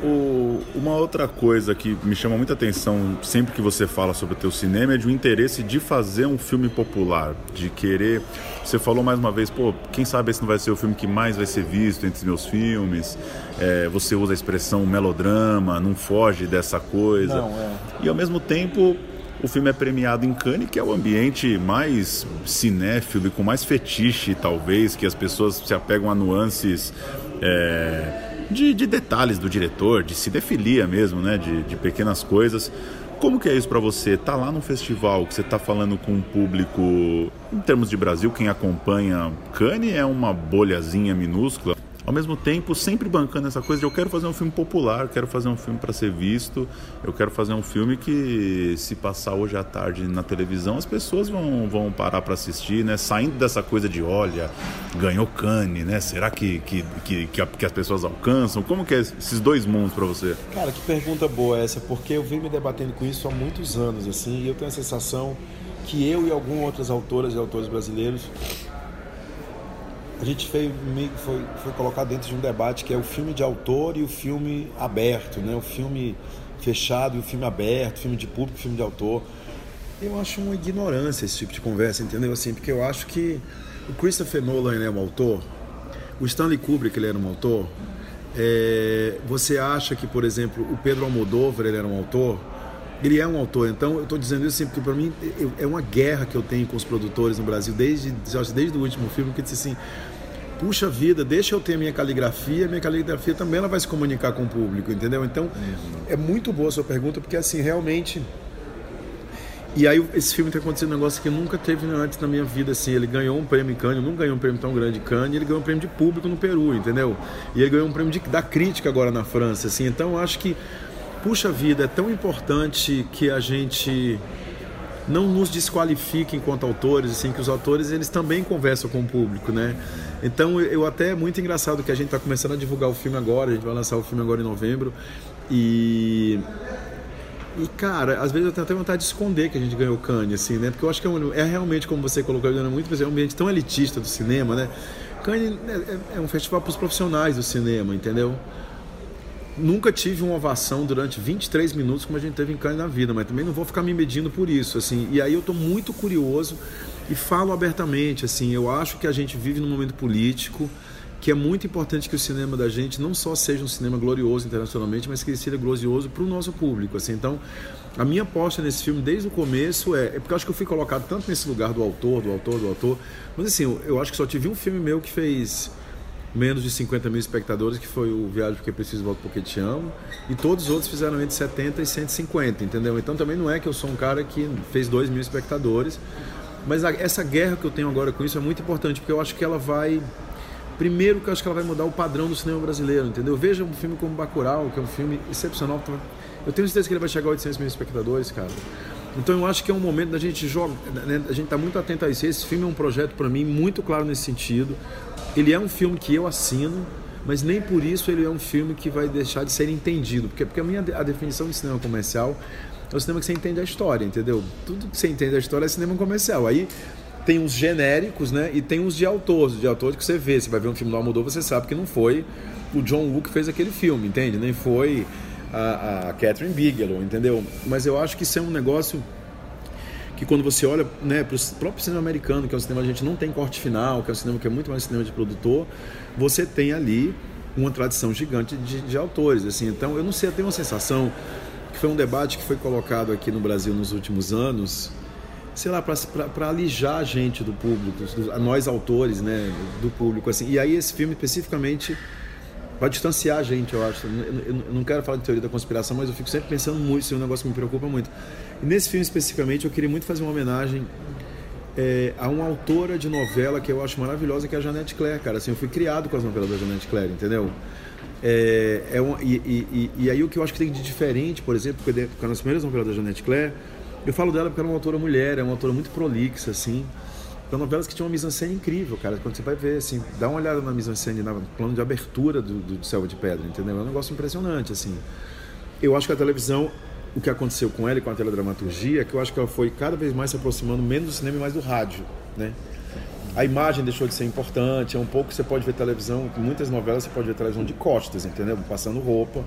O, uma outra coisa que me chama muita atenção sempre que você fala sobre o teu cinema é de um interesse de fazer um filme popular, de querer. Você falou mais uma vez, pô, quem sabe esse não vai ser o filme que mais vai ser visto entre os meus filmes. É, você usa a expressão melodrama, não foge dessa coisa. Não, é. E ao mesmo tempo o filme é premiado em Cannes, que é o ambiente mais cinéfilo e com mais fetiche, talvez, que as pessoas se apegam a nuances é, de, de, detalhes do diretor, de cinefilia mesmo, né? De, de pequenas coisas. Como que é isso para você? Tá lá no festival, que você tá falando com um público, em termos de Brasil, quem acompanha Cannes é uma bolhazinha minúscula ao mesmo tempo sempre bancando essa coisa de eu quero fazer um filme popular, quero fazer um filme para ser visto, eu quero fazer um filme que se passar hoje à tarde na televisão as pessoas vão, vão parar para assistir, né? Saindo dessa coisa de olha, ganhou Cane, né? Será que, que, que, que, as pessoas alcançam? Como que é esses dois mundos para você? Cara, que pergunta boa essa, porque eu venho me debatendo com isso há muitos anos, assim, e eu tenho a sensação que eu e algumas outras autoras e autores brasileiros a gente foi, foi, foi colocado dentro de um debate que é o filme de autor e o filme aberto, né? o filme fechado e o filme aberto, filme de público, filme de autor. Eu acho uma ignorância esse tipo de conversa, entendeu? Assim, porque eu acho que o Christopher Nolan é um autor, o Stanley Kubrick ele era um autor. É, você acha que, por exemplo, o Pedro Almodóvar ele era um autor? Ele é um autor, então eu estou dizendo isso assim, porque para mim é uma guerra que eu tenho com os produtores no Brasil, desde, desde o último filme, que disse assim: puxa vida, deixa eu ter a minha caligrafia, minha caligrafia também ela vai se comunicar com o público, entendeu? Então é muito boa a sua pergunta, porque assim, realmente. E aí esse filme tem acontecido um negócio que nunca teve antes na minha vida, assim, ele ganhou um prêmio em Cannes, não ganhou um prêmio tão grande em Cannes, ele ganhou um prêmio de público no Peru, entendeu? E ele ganhou um prêmio de, da crítica agora na França, assim, então eu acho que puxa vida, é tão importante que a gente não nos desqualifique enquanto autores, assim, que os autores eles também conversam com o público, né? Então eu até é muito engraçado que a gente está começando a divulgar o filme agora, a gente vai lançar o filme agora em novembro e e cara, às vezes eu tenho até vontade de esconder que a gente ganhou o Cannes, assim, né? Porque eu acho que é, um, é realmente como você colocou, é muito, é um ambiente tão elitista do cinema, né? Cannes é, é, é um festival para os profissionais do cinema, entendeu? Nunca tive uma ovação durante 23 minutos como a gente teve em Cannes na vida, mas também não vou ficar me medindo por isso, assim. E aí eu estou muito curioso e falo abertamente, assim, eu acho que a gente vive num momento político que é muito importante que o cinema da gente não só seja um cinema glorioso internacionalmente, mas que ele seja glorioso para o nosso público, assim. Então, a minha aposta nesse filme desde o começo é, é porque eu acho que eu fui colocado tanto nesse lugar do autor, do autor, do autor, mas assim, eu, eu acho que só tive um filme meu que fez menos de 50 mil espectadores, que foi o Viagem Porque Preciso Volto Porque Te Amo, e todos os outros fizeram entre 70 e 150, entendeu? Então também não é que eu sou um cara que fez 2 mil espectadores, mas a, essa guerra que eu tenho agora com isso é muito importante, porque eu acho que ela vai... Primeiro que eu acho que ela vai mudar o padrão do cinema brasileiro, entendeu? Veja um filme como Bacurau, que é um filme excepcional. Eu tenho certeza que ele vai chegar a 800 mil espectadores, cara. Então eu acho que é um momento da gente jogar, né? a gente tá muito atento a isso. Esse filme é um projeto para mim muito claro nesse sentido. Ele é um filme que eu assino, mas nem por isso ele é um filme que vai deixar de ser entendido, porque, porque a minha a definição de cinema comercial é o cinema que você entende a história, entendeu? Tudo que você entende a história é cinema comercial. Aí tem uns genéricos, né? E tem uns de autores, de autores que você vê. Você vai ver um filme do Almodóvar, você sabe que não foi o John Woo que fez aquele filme, entende? Nem foi a, a Catherine Bigelow, entendeu? Mas eu acho que isso é um negócio que quando você olha né, para o próprio cinema americano, que é um cinema que a gente não tem corte final, que é um cinema que é muito mais cinema de produtor, você tem ali uma tradição gigante de, de autores. Assim. Então, eu não sei, eu tenho uma sensação que foi um debate que foi colocado aqui no Brasil nos últimos anos, sei lá, para alijar a gente do público, a nós autores, né, do público. assim. E aí esse filme especificamente vai distanciar a gente, eu acho. Eu, não quero falar de teoria da conspiração, mas eu fico sempre pensando muito, isso é um negócio que me preocupa muito. Nesse filme especificamente, eu queria muito fazer uma homenagem é, a uma autora de novela que eu acho maravilhosa, que é a Janete Claire, cara. Assim, eu fui criado com as novelas da Janete Claire, entendeu? É, é uma, e, e, e, aí o que eu acho que tem de diferente, por exemplo, porque, porque nas primeiras novelas da Janete Claire, eu falo dela porque ela é uma autora mulher, é uma autora muito prolixa, assim. São novelas que tinham uma mise-en-scène incrível, cara. Quando você vai ver, assim, dá uma olhada na mise-en-scène, no plano de abertura do, do Selva de Pedra, entendeu? É um negócio impressionante, assim. Eu acho que a televisão, o que aconteceu com ela e com a teledramaturgia, que eu acho que ela foi cada vez mais se aproximando menos do cinema e mais do rádio, né? A imagem deixou de ser importante, é um pouco você pode ver televisão, muitas novelas você pode ver televisão de costas, entendeu? Passando roupa.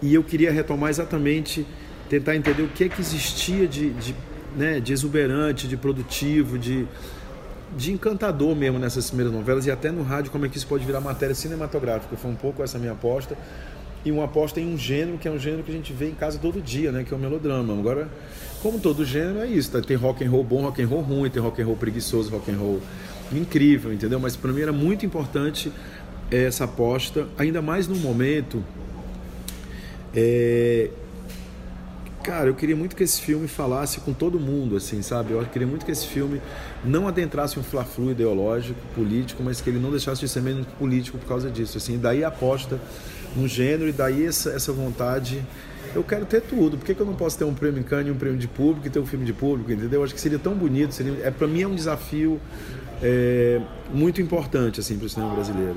E eu queria retomar exatamente, tentar entender o que é que existia de, de, né, de exuberante, de produtivo, de, de encantador mesmo nessas primeiras novelas e até no rádio, como é que isso pode virar matéria cinematográfica. Foi um pouco essa minha aposta. E uma aposta em um gênero que é um gênero que a gente vê em casa todo dia, né? Que é o melodrama. Agora, como todo gênero, é isso. Tá? Tem rock and roll bom, rock and roll ruim, tem rock and roll preguiçoso, rock and roll incrível, entendeu? Mas para mim era muito importante essa aposta, ainda mais num momento. É... Cara, eu queria muito que esse filme falasse com todo mundo, assim, sabe? Eu queria muito que esse filme não adentrasse um fla-flu ideológico, político, mas que ele não deixasse de ser menos político por causa disso, assim. Daí a aposta no gênero e daí essa, essa vontade. Eu quero ter tudo. Por que, que eu não posso ter um prêmio em Cannes, um prêmio de público e ter um filme de público, entendeu? Eu acho que seria tão bonito. Seria, é, para mim é um desafio é, muito importante assim, para o cinema brasileiro.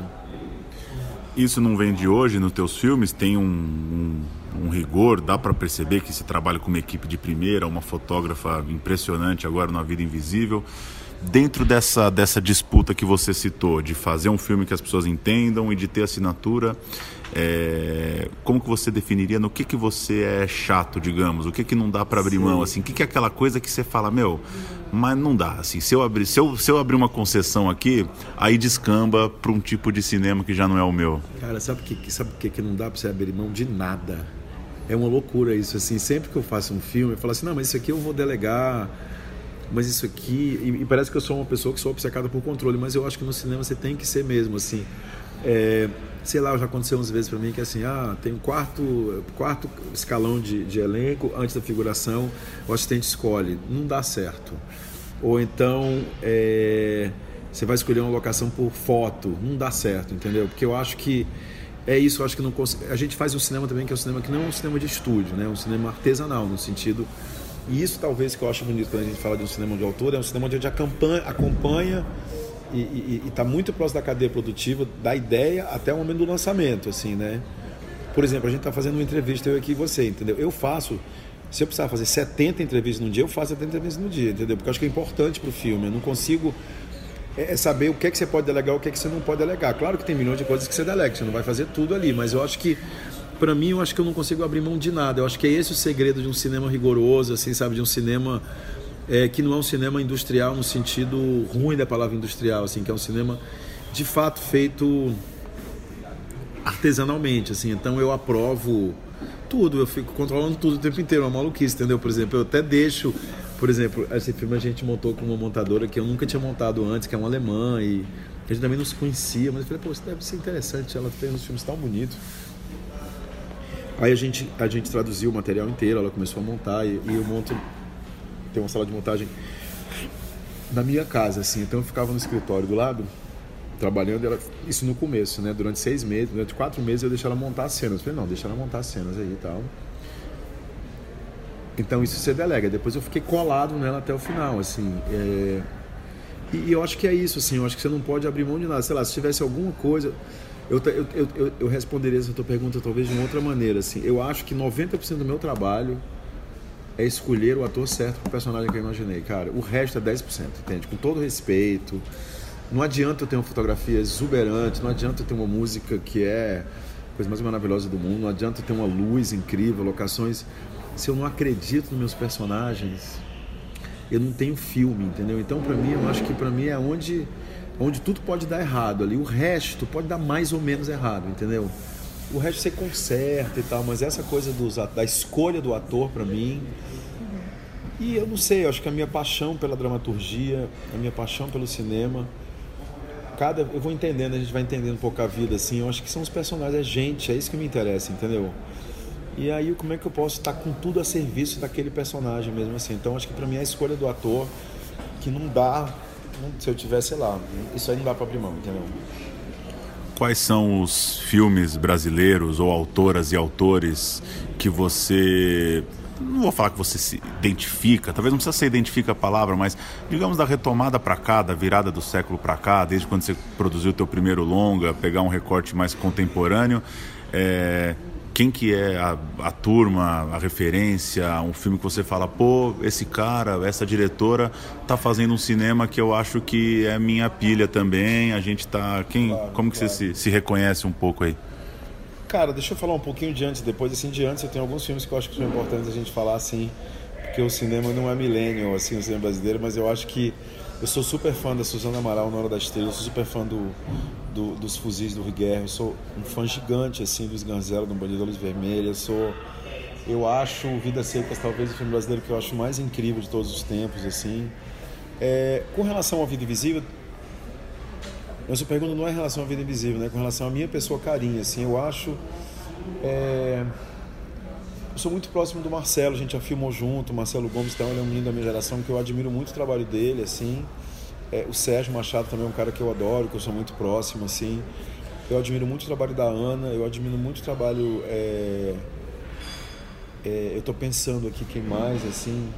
Isso não vem de hoje nos teus filmes? Tem um, um, um rigor? Dá para perceber que se trabalha com uma equipe de primeira, uma fotógrafa impressionante agora na Vida Invisível dentro dessa, dessa disputa que você citou, de fazer um filme que as pessoas entendam e de ter assinatura, é, como que você definiria no que que você é chato, digamos, o que que não dá para abrir Sim. mão, assim, o que que é aquela coisa que você fala, meu, mas não dá, assim, se eu abrir, se eu, se eu abrir uma concessão aqui, aí descamba para um tipo de cinema que já não é o meu. Cara, sabe que sabe que que não dá para você abrir mão de nada? É uma loucura isso, assim, sempre que eu faço um filme, eu falo assim, não, mas isso aqui eu vou delegar mas isso aqui e, e, parece que eu sou uma pessoa que sou obcecada por controle mas eu acho que no cinema você tem que ser mesmo assim é, sei lá, já aconteceu umas vezes para mim que assim, ah, tem um quarto, quarto escalão de, de elenco antes da figuração, o assistente escolhe, não dá certo. Ou então é, você vai escolher uma locação por foto, não dá certo, entendeu? Porque eu acho que é isso, eu acho que não a gente faz um cinema também que é um cinema que não é um cinema de estúdio, né? É um cinema artesanal no sentido e isso talvez que eu acho bonito quando a gente fala de um cinema de autor, é um cinema onde a gente acompanha, acompanha e está muito próximo da cadeia produtiva, da ideia até o momento do lançamento, assim, né? Por exemplo, a gente está fazendo uma entrevista, eu aqui e você, entendeu? Eu faço, se eu precisar fazer 70 entrevistas no dia, eu faço 70 entrevistas no dia, entendeu? Porque eu acho que é importante para o filme, eu não consigo é, é saber o que é que você pode delegar o que é que você não pode delegar. Claro que tem milhões de coisas que você delega, você não vai fazer tudo ali, mas eu acho que para mim eu acho que eu não consigo abrir mão de nada. Eu acho que é esse o segredo de um cinema rigoroso, assim, sabe, de um cinema é, que não é um cinema industrial no sentido ruim da palavra industrial, assim, que é um cinema de fato feito artesanalmente, assim. Então eu aprovo tudo, eu fico controlando tudo o tempo inteiro, é uma maluquice, entendeu? Por exemplo, eu até deixo, por exemplo, esse filme a gente montou com uma montadora que eu nunca tinha montado antes, que é uma alemã e a gente também não se conhecia, mas eu falei, pô, isso deve ser interessante, ela fez uns filmes tão bonitos. Aí a gente, a gente traduziu o material inteiro, ela começou a montar e, e eu monto tem uma sala de montagem na minha casa, assim. Então eu ficava no escritório do lado, trabalhando, ela, isso no começo, né? Durante seis meses, durante quatro meses eu deixei ela montar as cenas. Eu falei, não, deixa ela montar as cenas aí e tal. Então isso você delega. Depois eu fiquei colado nela até o final, assim. É... E, eu acho que é isso, assim. Eu acho que você não pode abrir mão de nada. Sei lá, se tivesse alguma coisa. Eu, eu, eu, eu responderia essa tua pergunta talvez de uma outra maneira, assim. Eu acho que 90% do meu trabalho é escolher o ator certo pro personagem que eu imaginei, cara. O resto é 10%, entende? Com todo respeito. Não adianta eu ter uma fotografia exuberante, não adianta eu ter uma música que é a coisa mais maravilhosa do mundo, não adianta eu ter uma luz incrível, locações. Se eu não acredito nos meus personagens, eu não tenho filme, entendeu? Então, para mim, eu acho que para mim é onde onde tudo pode dar errado ali. O resto pode dar mais ou menos errado, entendeu? O resto você conserta e tal, mas essa coisa dos, da escolha do ator, para mim. E eu não sei, eu acho que a minha paixão pela dramaturgia, a minha paixão pelo cinema, cada eu vou entendendo, a gente vai entendendo um pouco a vida assim. Eu acho que são os personagens, é gente, é isso que me interessa, entendeu? E aí como é que eu posso estar com tudo a serviço daquele personagem mesmo assim? Então acho que para mim é a escolha do ator que não dá, se eu tivesse, sei lá, isso aí não dá para abrir mão, entendeu? Quais são os filmes brasileiros ou autoras e autores que você não vou falar que você se identifica, talvez não precisa ser identifica a palavra, mas digamos da retomada para cá, da virada do século para cá, desde quando você produziu o teu primeiro longa, pegar um recorte mais contemporâneo, é, quem que é a, a, turma, a referência, um filme que você fala, pô, esse cara, essa diretora tá fazendo um cinema que eu acho que é minha pilha também, a gente tá, quem, claro, como que claro. você se, se reconhece um pouco aí? Cara, deixa eu falar um pouquinho de antes. Depois, assim, de antes, eu tenho alguns filmes que eu acho que são importantes a gente falar, assim, porque o cinema não é millennial, assim, o cinema brasileiro, mas eu acho que eu sou super fã da Suzana Amaral na Hora da Estrela, eu sou super fã do, do dos fuzis do Riguerre, eu sou um fã gigante, assim, dos Ganzela, do Bandido Luz Vermelha, eu sou... Eu acho Vidas Secas talvez o filme brasileiro que eu acho mais incrível de todos os tempos, assim. É, com relação à Vida Invisível, a sua pergunta não é em relação à Vida Invisível, né? Com relação à minha pessoa carinha, assim, eu acho... É, eu sou muito próximo do Marcelo, a gente já filmou junto, Marcelo Gomes então, ele é um menino da minha geração que eu admiro muito o trabalho dele, assim. É, o Sérgio Machado também é um cara que eu adoro, que eu sou muito próximo, assim. Eu admiro muito o trabalho da Ana, eu admiro muito o trabalho. É, é, eu estou pensando aqui quem mais, assim,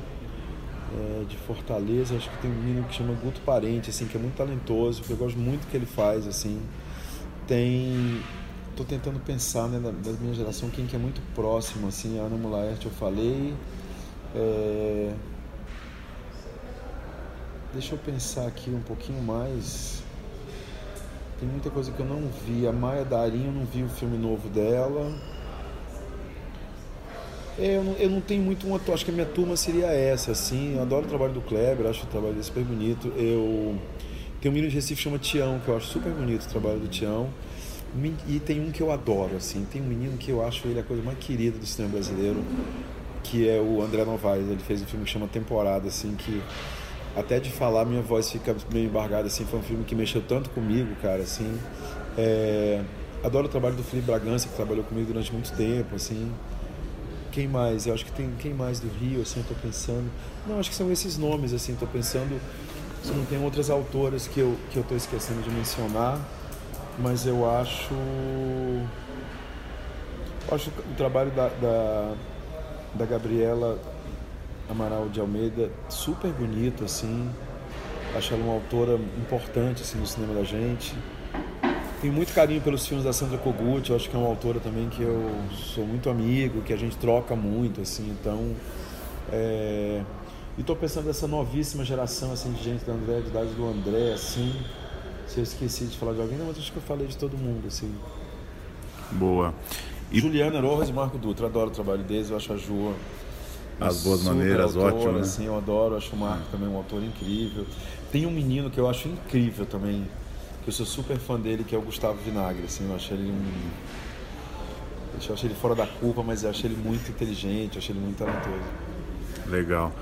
é, de Fortaleza, acho que tem um menino que chama Guto Parente, assim, que é muito talentoso, que eu gosto muito do que ele faz, assim. Tem tô tentando pensar, né, da, da, minha geração, quem que é muito próximo, assim, Ana Mulaerte eu falei. É... Deixa eu pensar aqui um pouquinho mais. Tem muita coisa que eu não vi. A Maia Darinho, eu não vi o filme novo dela. É, eu, não, eu não tenho muito uma. Acho que a minha turma seria essa, assim. Eu adoro o trabalho do Kleber, acho o trabalho dele super bonito. Eu. Tem um menino de Recife que chama Tião, que eu acho super bonito o trabalho do Tião. E tem um que eu adoro, assim, tem um menino que eu acho ele a coisa mais querida do cinema brasileiro, que é o André Novaes. Ele fez um filme que chama Temporada, assim, que até de falar minha voz fica meio embargada, assim, foi um filme que mexeu tanto comigo, cara, assim. É... Adoro o trabalho do Felipe Bragança, que trabalhou comigo durante muito tempo, assim. Quem mais? Eu acho que tem quem mais do Rio, assim, eu tô pensando. Não, acho que são esses nomes, assim, tô pensando se não tem outras autoras que eu, que eu tô esquecendo de mencionar mas eu acho acho o trabalho da, da, da, Gabriela Amaral de Almeida super bonito assim. Acho ela uma autora importante assim no cinema da gente. Tenho muito carinho pelos filmes da Sandra Kogut eu acho que é uma autora também que eu sou muito amigo que a gente troca muito assim então é... e estou pensando nessa novíssima geração assim de gente da André, de idade do André assim se eu esqueci de falar de alguém, não, mas acho que eu falei de todo mundo, assim. Boa. E... Juliana Rojas e Marco Dutra, adoro o trabalho deles, eu acho a Ju as boas maneiras, autora, ótimo. Né? Assim, eu adoro, acho o Marco também um autor incrível. Tem um menino que eu acho incrível também, que eu sou super fã dele, que é o Gustavo Vinagre. Assim, eu acho ele um. Eu acho ele fora da curva, mas eu acho ele muito inteligente, eu acho ele muito talentoso. Legal.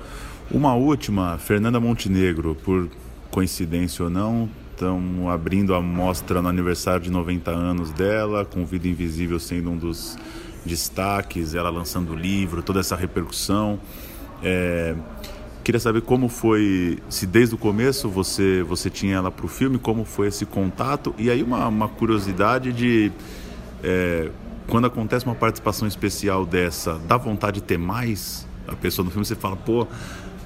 Uma última, Fernanda Montenegro, por coincidência ou não, estão abrindo a mostra no aniversário de 90 anos dela, com Vida Invisível sendo um dos destaques, ela lançando o livro, toda essa repercussão. É, queria saber como foi, se desde o começo você, você tinha ela para o filme, como foi esse contato, e aí uma, uma curiosidade de é, quando acontece uma participação especial dessa, dá vontade de ter mais a pessoa no filme, você fala, pô,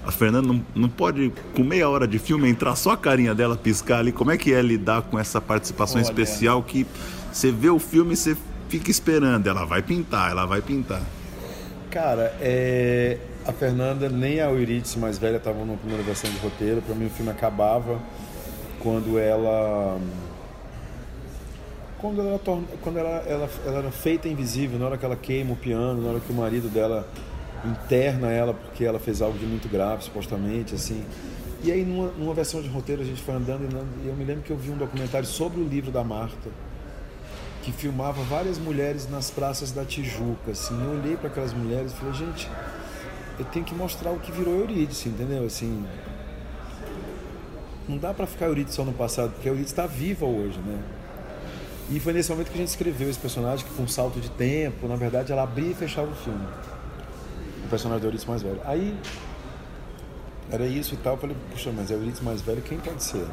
a Fernanda não, não pode, com meia hora de filme, entrar só a carinha dela piscar ali. Como é que é lidar com essa participação Olha. especial que você vê o filme e você fica esperando? Ela vai pintar, ela vai pintar. Cara, é... a Fernanda nem a Euridice mais velha estavam na primeira versão de roteiro. Para mim, o filme acabava quando ela. Quando ela, torna... quando ela, ela, ela era feita invisível, na hora que ela queima o piano, na hora que o marido dela interna ela porque ela fez algo de muito grave, supostamente, assim. E aí, numa, numa versão de roteiro, a gente foi andando e andando, e eu me lembro que eu vi um documentário sobre o livro da Marta, que filmava várias mulheres nas praças da Tijuca, assim. Eu olhei para aquelas mulheres e falei, gente, eu tenho que mostrar o que virou Eurídice, entendeu? Assim, não dá para ficar Eurídice só no passado, porque Eurídice está viva hoje, né? E foi nesse momento que a gente escreveu esse personagem, que foi um salto de tempo. Na verdade, ela abria e fechava o filme personagem do Euridice mais velho. Aí era isso e tal. Eu falei, puxa, mas é o Euridice mais velho, quem pode ser?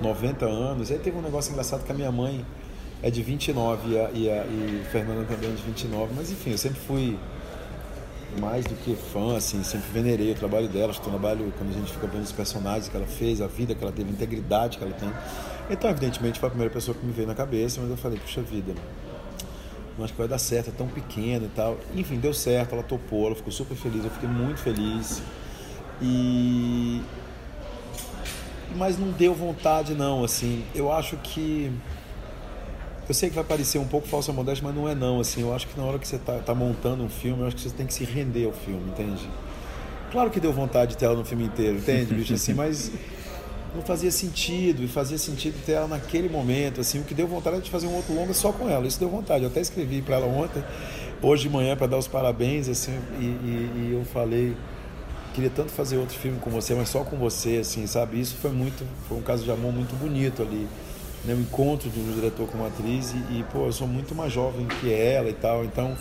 90 anos. Aí teve um negócio engraçado que a minha mãe é de 29 e a, e a e Fernanda também é de 29. Mas enfim, eu sempre fui mais do que fã, assim, sempre venerei o trabalho dela, o trabalho, quando a gente fica vendo os personagens que ela fez, a vida que ela teve, a integridade que ela tem. Então, evidentemente, foi a primeira pessoa que me veio na cabeça, mas eu falei, puxa vida, não acho que vai dar certo, é tão pequeno e tal. Enfim, deu certo, ela topou, ela ficou super feliz, eu fiquei muito feliz. E. Mas não deu vontade, não, assim. Eu acho que. eu sei que vai parecer um pouco falsa modéstia, mas não é não, assim, eu acho que na hora que você tá, tá montando um filme, eu acho que você tem que se render ao filme, entende? Claro que deu vontade de ter ela no filme inteiro, entende, bicho, assim, mas não fazia sentido, e fazia sentido ter ela naquele momento, assim, o que deu vontade de fazer um outro longa só com ela, isso deu vontade, eu até escrevi para ela ontem, hoje de manhã para dar os parabéns, assim, e, e, e eu falei queria tanto fazer outro filme com você, mas só com você, assim, sabe? Isso foi muito, foi um caso de amor muito bonito ali né, o encontro do diretor com a atriz e, e, pô, eu sou muito mais jovem que ela e tal, então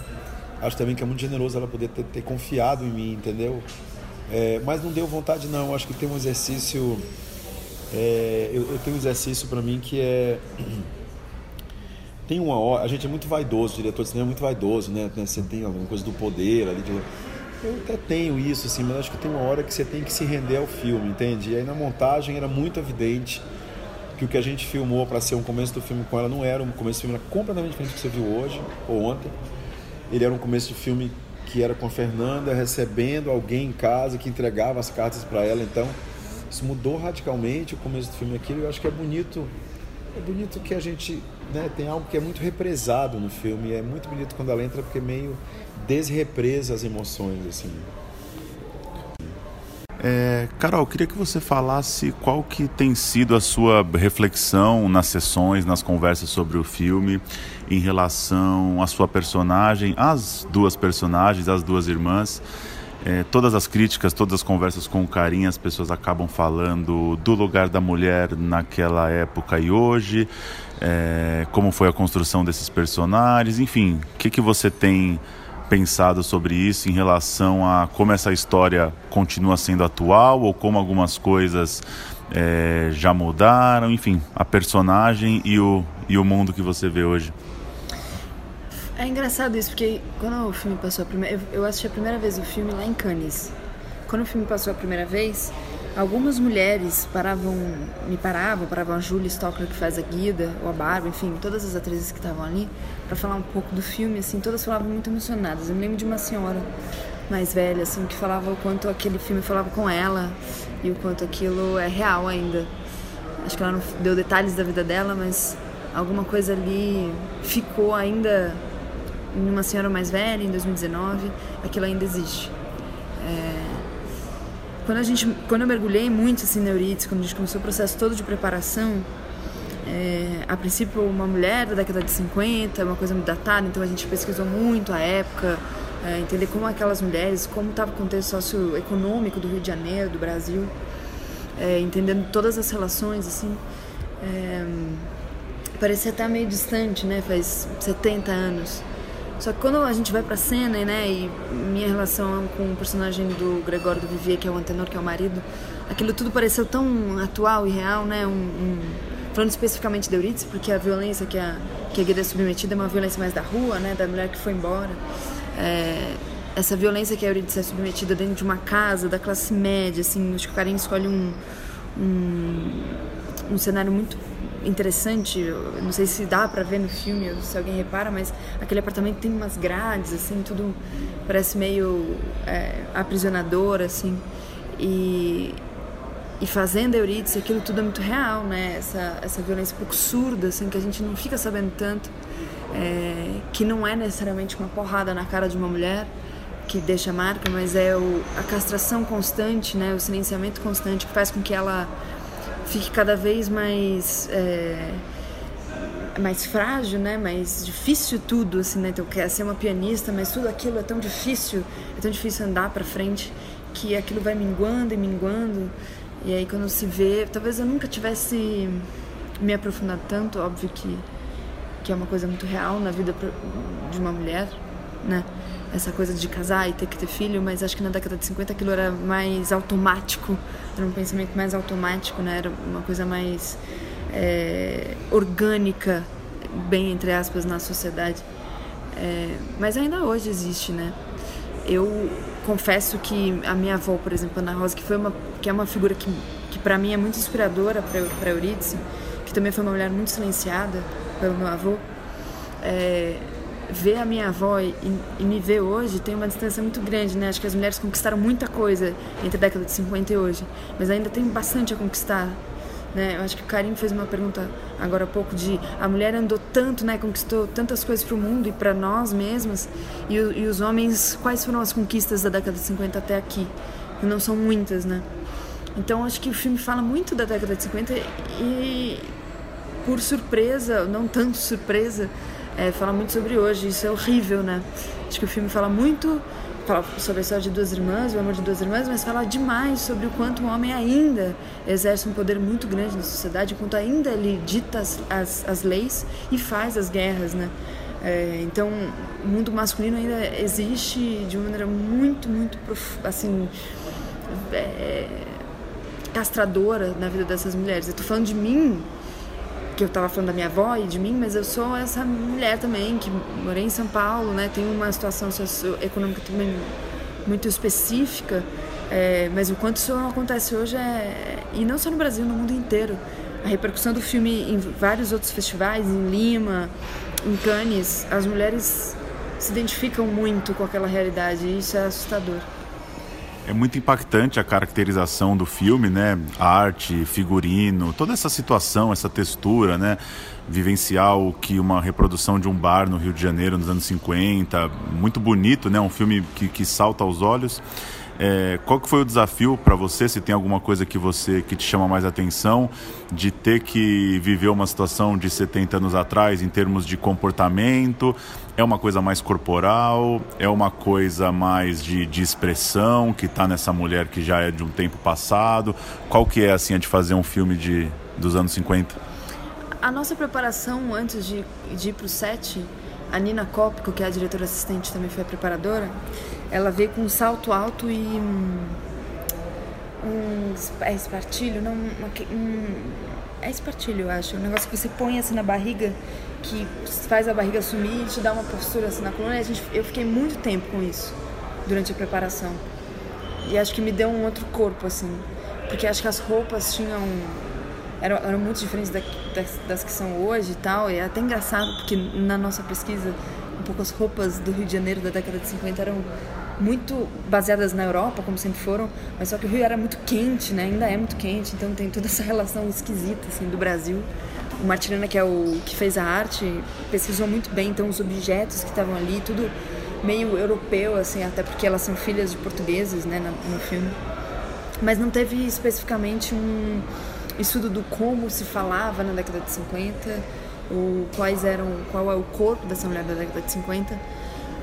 acho também que é muito generoso ela poder ter, ter confiado em mim, entendeu? É, mas não deu vontade não, acho que tem um exercício, é, eu, eu, tenho um exercício para mim que é tem uma hora, a gente é muito vaidoso, o diretor de cinema é muito vaidoso, né? Você tem alguma coisa do poder ali, de, eu até tenho isso, assim, mas acho que tem uma hora que você tem que se render ao filme, entende? E aí na montagem era muito evidente que o que a gente filmou para ser um começo do filme com ela não era um começo do filme, era completamente diferente do que você viu hoje ou ontem. Ele era um começo de filme que era com a Fernanda recebendo alguém em casa que entregava as cartas para ela. Então, isso mudou radicalmente o começo do filme aquilo. Eu acho que é bonito, é bonito que a gente né, tem algo que é muito represado no filme. É muito bonito quando ela entra porque meio desrepresa as emoções assim. É, Carol, queria que você falasse qual que tem sido a sua reflexão nas sessões, nas conversas sobre o filme, em relação à sua personagem, às duas personagens, as duas irmãs. É, todas as críticas, todas as conversas com o Carinha, as pessoas acabam falando do lugar da mulher naquela época e hoje, é, como foi a construção desses personagens, enfim, o que, que você tem pensado sobre isso em relação a como essa história continua sendo atual ou como algumas coisas é, já mudaram, enfim, a personagem e o, e o mundo que você vê hoje. É engraçado isso, porque quando o filme passou a primeira... Eu assisti a primeira vez o filme lá em Cannes. Quando o filme passou a primeira vez, algumas mulheres paravam, me paravam, paravam a Julie Stockler que faz a Guida, ou a Barbara, enfim, todas as atrizes que estavam ali, para falar um pouco do filme, assim, todas falavam muito emocionadas. Eu me lembro de uma senhora mais velha, assim, que falava o quanto aquele filme falava com ela e o quanto aquilo é real ainda. Acho que ela não deu detalhes da vida dela, mas alguma coisa ali ficou ainda em uma senhora mais velha, em 2019, aquilo ainda existe. É quando a gente quando eu mergulhei muito assim na Euridice, quando a gente começou o processo todo de preparação é, a princípio uma mulher da década de 50 uma coisa muito datada então a gente pesquisou muito a época é, entender como aquelas mulheres como estava o contexto socioeconômico do Rio de Janeiro do Brasil é, entendendo todas as relações assim é, parecia estar meio distante né faz 70 anos só que quando a gente vai pra cena, né, e minha relação com o personagem do Gregório do Vivier, que é o antenor, que é o marido, aquilo tudo pareceu tão atual e real, né, um, um... falando especificamente de Euridice, porque a violência que a, que a Guida é submetida é uma violência mais da rua, né, da mulher que foi embora. É... essa violência que a Euridice é submetida dentro de uma casa, da classe média, assim, acho que o Karim escolhe um, um, um cenário muito interessante, não sei se dá para ver no filme, ou se alguém repara, mas aquele apartamento tem umas grades, assim, tudo parece meio é, aprisionador, assim, e, e fazendo Eurídice, aquilo tudo é muito real, né, essa, essa violência um pouco surda, assim, que a gente não fica sabendo tanto, é, que não é necessariamente uma porrada na cara de uma mulher, que deixa marca, mas é o, a castração constante, né, o silenciamento constante que faz com que ela fique cada vez mais é, mais frágil, né? Mais difícil tudo, assim, né? Então quer ser uma pianista, mas tudo aquilo é tão difícil, é tão difícil andar para frente que aquilo vai minguando e minguando. E aí quando se vê, talvez eu nunca tivesse me aprofundado tanto, óbvio que que é uma coisa muito real na vida de uma mulher, né? Essa coisa de casar e ter que ter filho, mas acho que na década de 50 aquilo era mais automático, era um pensamento mais automático, né? Era uma coisa mais é, orgânica, bem entre aspas, na sociedade. É, mas ainda hoje existe, né? Eu confesso que a minha avó, por exemplo, Ana Rosa, que foi uma que é uma figura que, que para mim é muito inspiradora para Eurídice, que também foi uma mulher muito silenciada pelo meu avô. É, ver a minha avó e, e, me ver hoje tem uma distância muito grande, né? Acho que as mulheres conquistaram muita coisa entre a década de 50 e hoje, mas ainda tem bastante a conquistar. Né? Eu acho que o Karim fez uma pergunta agora há pouco de a mulher andou tanto, né, conquistou tantas coisas para o mundo e para nós mesmas, e, e, os homens, quais foram as conquistas da década de 50 até aqui? Não são muitas, né? Então acho que o filme fala muito da década de 50 e, por surpresa, não tanto surpresa, é, fala muito sobre hoje. Isso é horrível, né? Acho que o filme fala muito fala sobre a história de duas irmãs, o amor de duas irmãs, mas fala demais sobre o quanto o homem ainda exerce um poder muito grande na sociedade, o quanto ainda ele dita as, as, as leis e faz as guerras, né? É, então, o mundo masculino ainda existe de uma maneira muito, muito assim é, castradora na vida dessas mulheres. Eu tô falando de mim que eu estava falando da minha avó e de mim, mas eu sou essa mulher também que morei em São Paulo, né? Tenho uma situação socioeconômica também muito específica, é, mas o quanto isso acontece hoje é e não só no Brasil, no mundo inteiro. A repercussão do filme em vários outros festivais, em Lima, em Cannes, as mulheres se identificam muito com aquela realidade e isso é assustador. É muito impactante a caracterização do filme, né? Arte, figurino, toda essa situação, essa textura, né? Vivenciar o que uma reprodução de um bar no Rio de Janeiro nos anos 50, muito bonito, né? Um filme que, que salta aos olhos. É, qual que foi o desafio para você? Se tem alguma coisa que você que te chama mais atenção de ter que viver uma situação de 70 anos atrás em termos de comportamento? É uma coisa mais corporal? É uma coisa mais de, de expressão que está nessa mulher que já é de um tempo passado? Qual que é assim a de fazer um filme de dos anos 50? A nossa preparação antes de, de ir para o set, a Nina Cópico, que é a diretora assistente, também foi a preparadora ela veio com um salto alto e um, um é espartilho, não, um, é espartilho, eu acho, um negócio que você põe assim na barriga, que faz a barriga sumir e te dá uma postura assim na coluna. A gente, eu fiquei muito tempo com isso durante a preparação e acho que me deu um outro corpo assim, porque acho que as roupas tinham eram, eram muito diferentes da, das, das que são hoje e tal. E é até engraçado porque na nossa pesquisa um pouco as roupas do Rio de Janeiro da década de 50 eram muito baseadas na Europa, como sempre foram, mas só que o Rio era muito quente, né? Ainda é muito quente, então tem toda essa relação esquisita assim do Brasil. O Martirana, que é o que fez a arte, pesquisou muito bem então os objetos que estavam ali, tudo meio europeu assim, até porque elas são filhas de portugueses, né, no filme. Mas não teve especificamente um estudo do como se falava na década de 50, ou quais eram, qual é o corpo dessa mulher da década de 50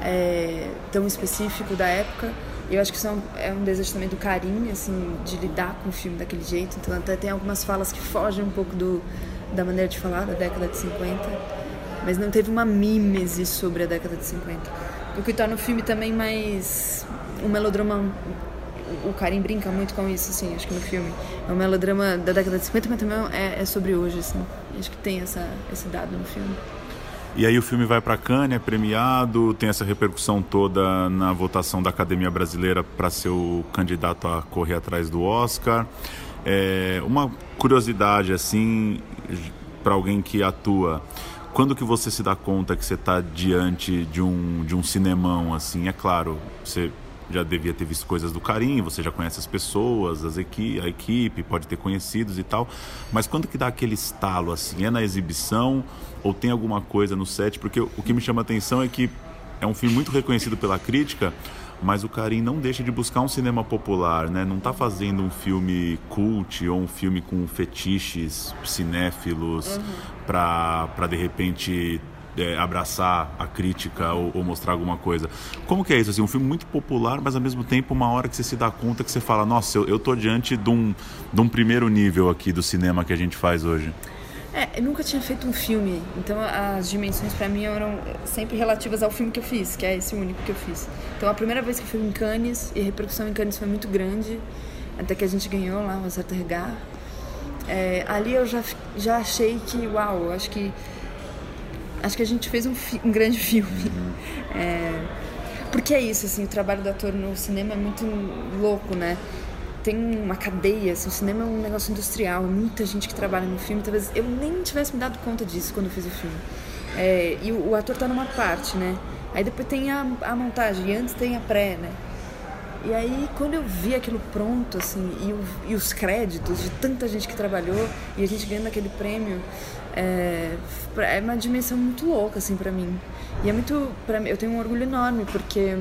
é, tão específico da época. Eu acho que isso é um, é um desejo também do carinho, assim, de lidar com o filme daquele jeito. Então até tem algumas falas que fogem um pouco do, da maneira de falar da década de 50, mas não teve uma mímese sobre a década de 50. O que torna o filme também mais um melodrama o Karim brinca muito com isso, assim, acho que no filme. É um melodrama da década de 50, mas também é, é sobre hoje, assim. Acho que tem essa, esse dado no filme. E aí o filme vai para Cannes, é premiado, tem essa repercussão toda na votação da Academia Brasileira para ser o candidato a correr atrás do Oscar. É, uma curiosidade assim para alguém que atua. Quando que você se dá conta que você está diante de um de um cinemão assim? É claro, você já devia ter visto coisas do Carinho, você já conhece as pessoas, as equi a equipe, pode ter conhecidos e tal. Mas quando que dá aquele estalo assim? É na exibição ou tem alguma coisa no set? Porque o que me chama a atenção é que é um filme muito reconhecido pela crítica, mas o Karim não deixa de buscar um cinema popular, né? Não está fazendo um filme cult ou um filme com fetiches cinéfilos uhum. para de repente é, abraçar a crítica ou, ou, mostrar alguma coisa. Como que é isso? Assim, um filme muito popular, mas ao mesmo tempo uma hora que você se dá conta que você fala, nossa, eu, eu tô diante de um, de um primeiro nível aqui do cinema que a gente faz hoje. É, eu nunca tinha feito um filme, então as dimensões para mim eram sempre relativas ao filme que eu fiz, que é esse único que eu fiz. Então a primeira vez que eu fui em Cannes, e a repercussão em Cannes foi muito grande, até que a gente ganhou lá uma certa regata. É, ali eu já, já achei que, uau, acho que acho que a gente fez um, um grande filme. É, porque é isso, assim, o trabalho do ator no cinema é muito louco, né? Tem uma cadeia, assim, o cinema é um negócio industrial, muita gente que trabalha no filme, talvez eu nem tivesse me dado conta disso quando eu fiz o filme. É, e o, o, ator tá numa parte, né? Aí depois tem a, a montagem, e antes tem a pré, né? E aí, quando eu vi aquilo pronto, assim, e, o, e os créditos de tanta gente que trabalhou e a gente ganhando aquele prêmio, é, é uma dimensão muito louca, assim, para mim. E é muito. Mim, eu tenho um orgulho enorme, porque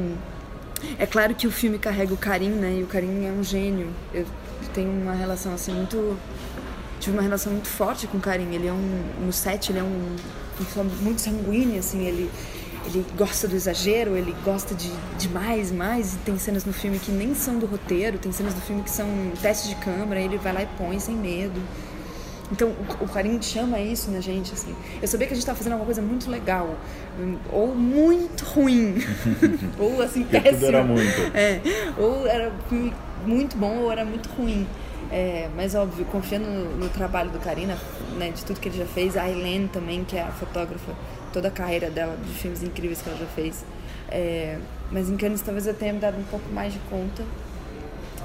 é claro que o filme carrega o Karim, né? E o Karim é um gênio. Eu tenho uma relação, assim, muito. Tive uma relação muito forte com o Karim. Ele é um. No set, ele é um. muito sanguíneo, assim, ele ele gosta do exagero, ele gosta de, de mais, mais. E tem cenas no filme que nem são do roteiro, tem cenas do filme que são testes de câmera, ele vai lá e põe sem medo. Então, o, o Karim chama isso na gente, assim. Eu sabia que a gente estava fazendo alguma coisa muito legal, ou muito ruim, ou assim, péssimo. Tudo era muito. É, ou era muito bom ou era muito ruim. É, mas óbvio, confiando no, no trabalho do Karina, né, de tudo que ele já fez, a Helene também, que é a fotógrafa, toda a carreira dela, de filmes incríveis que ela já fez. É, mas em Cannes talvez eu tenha me dado um pouco mais de conta.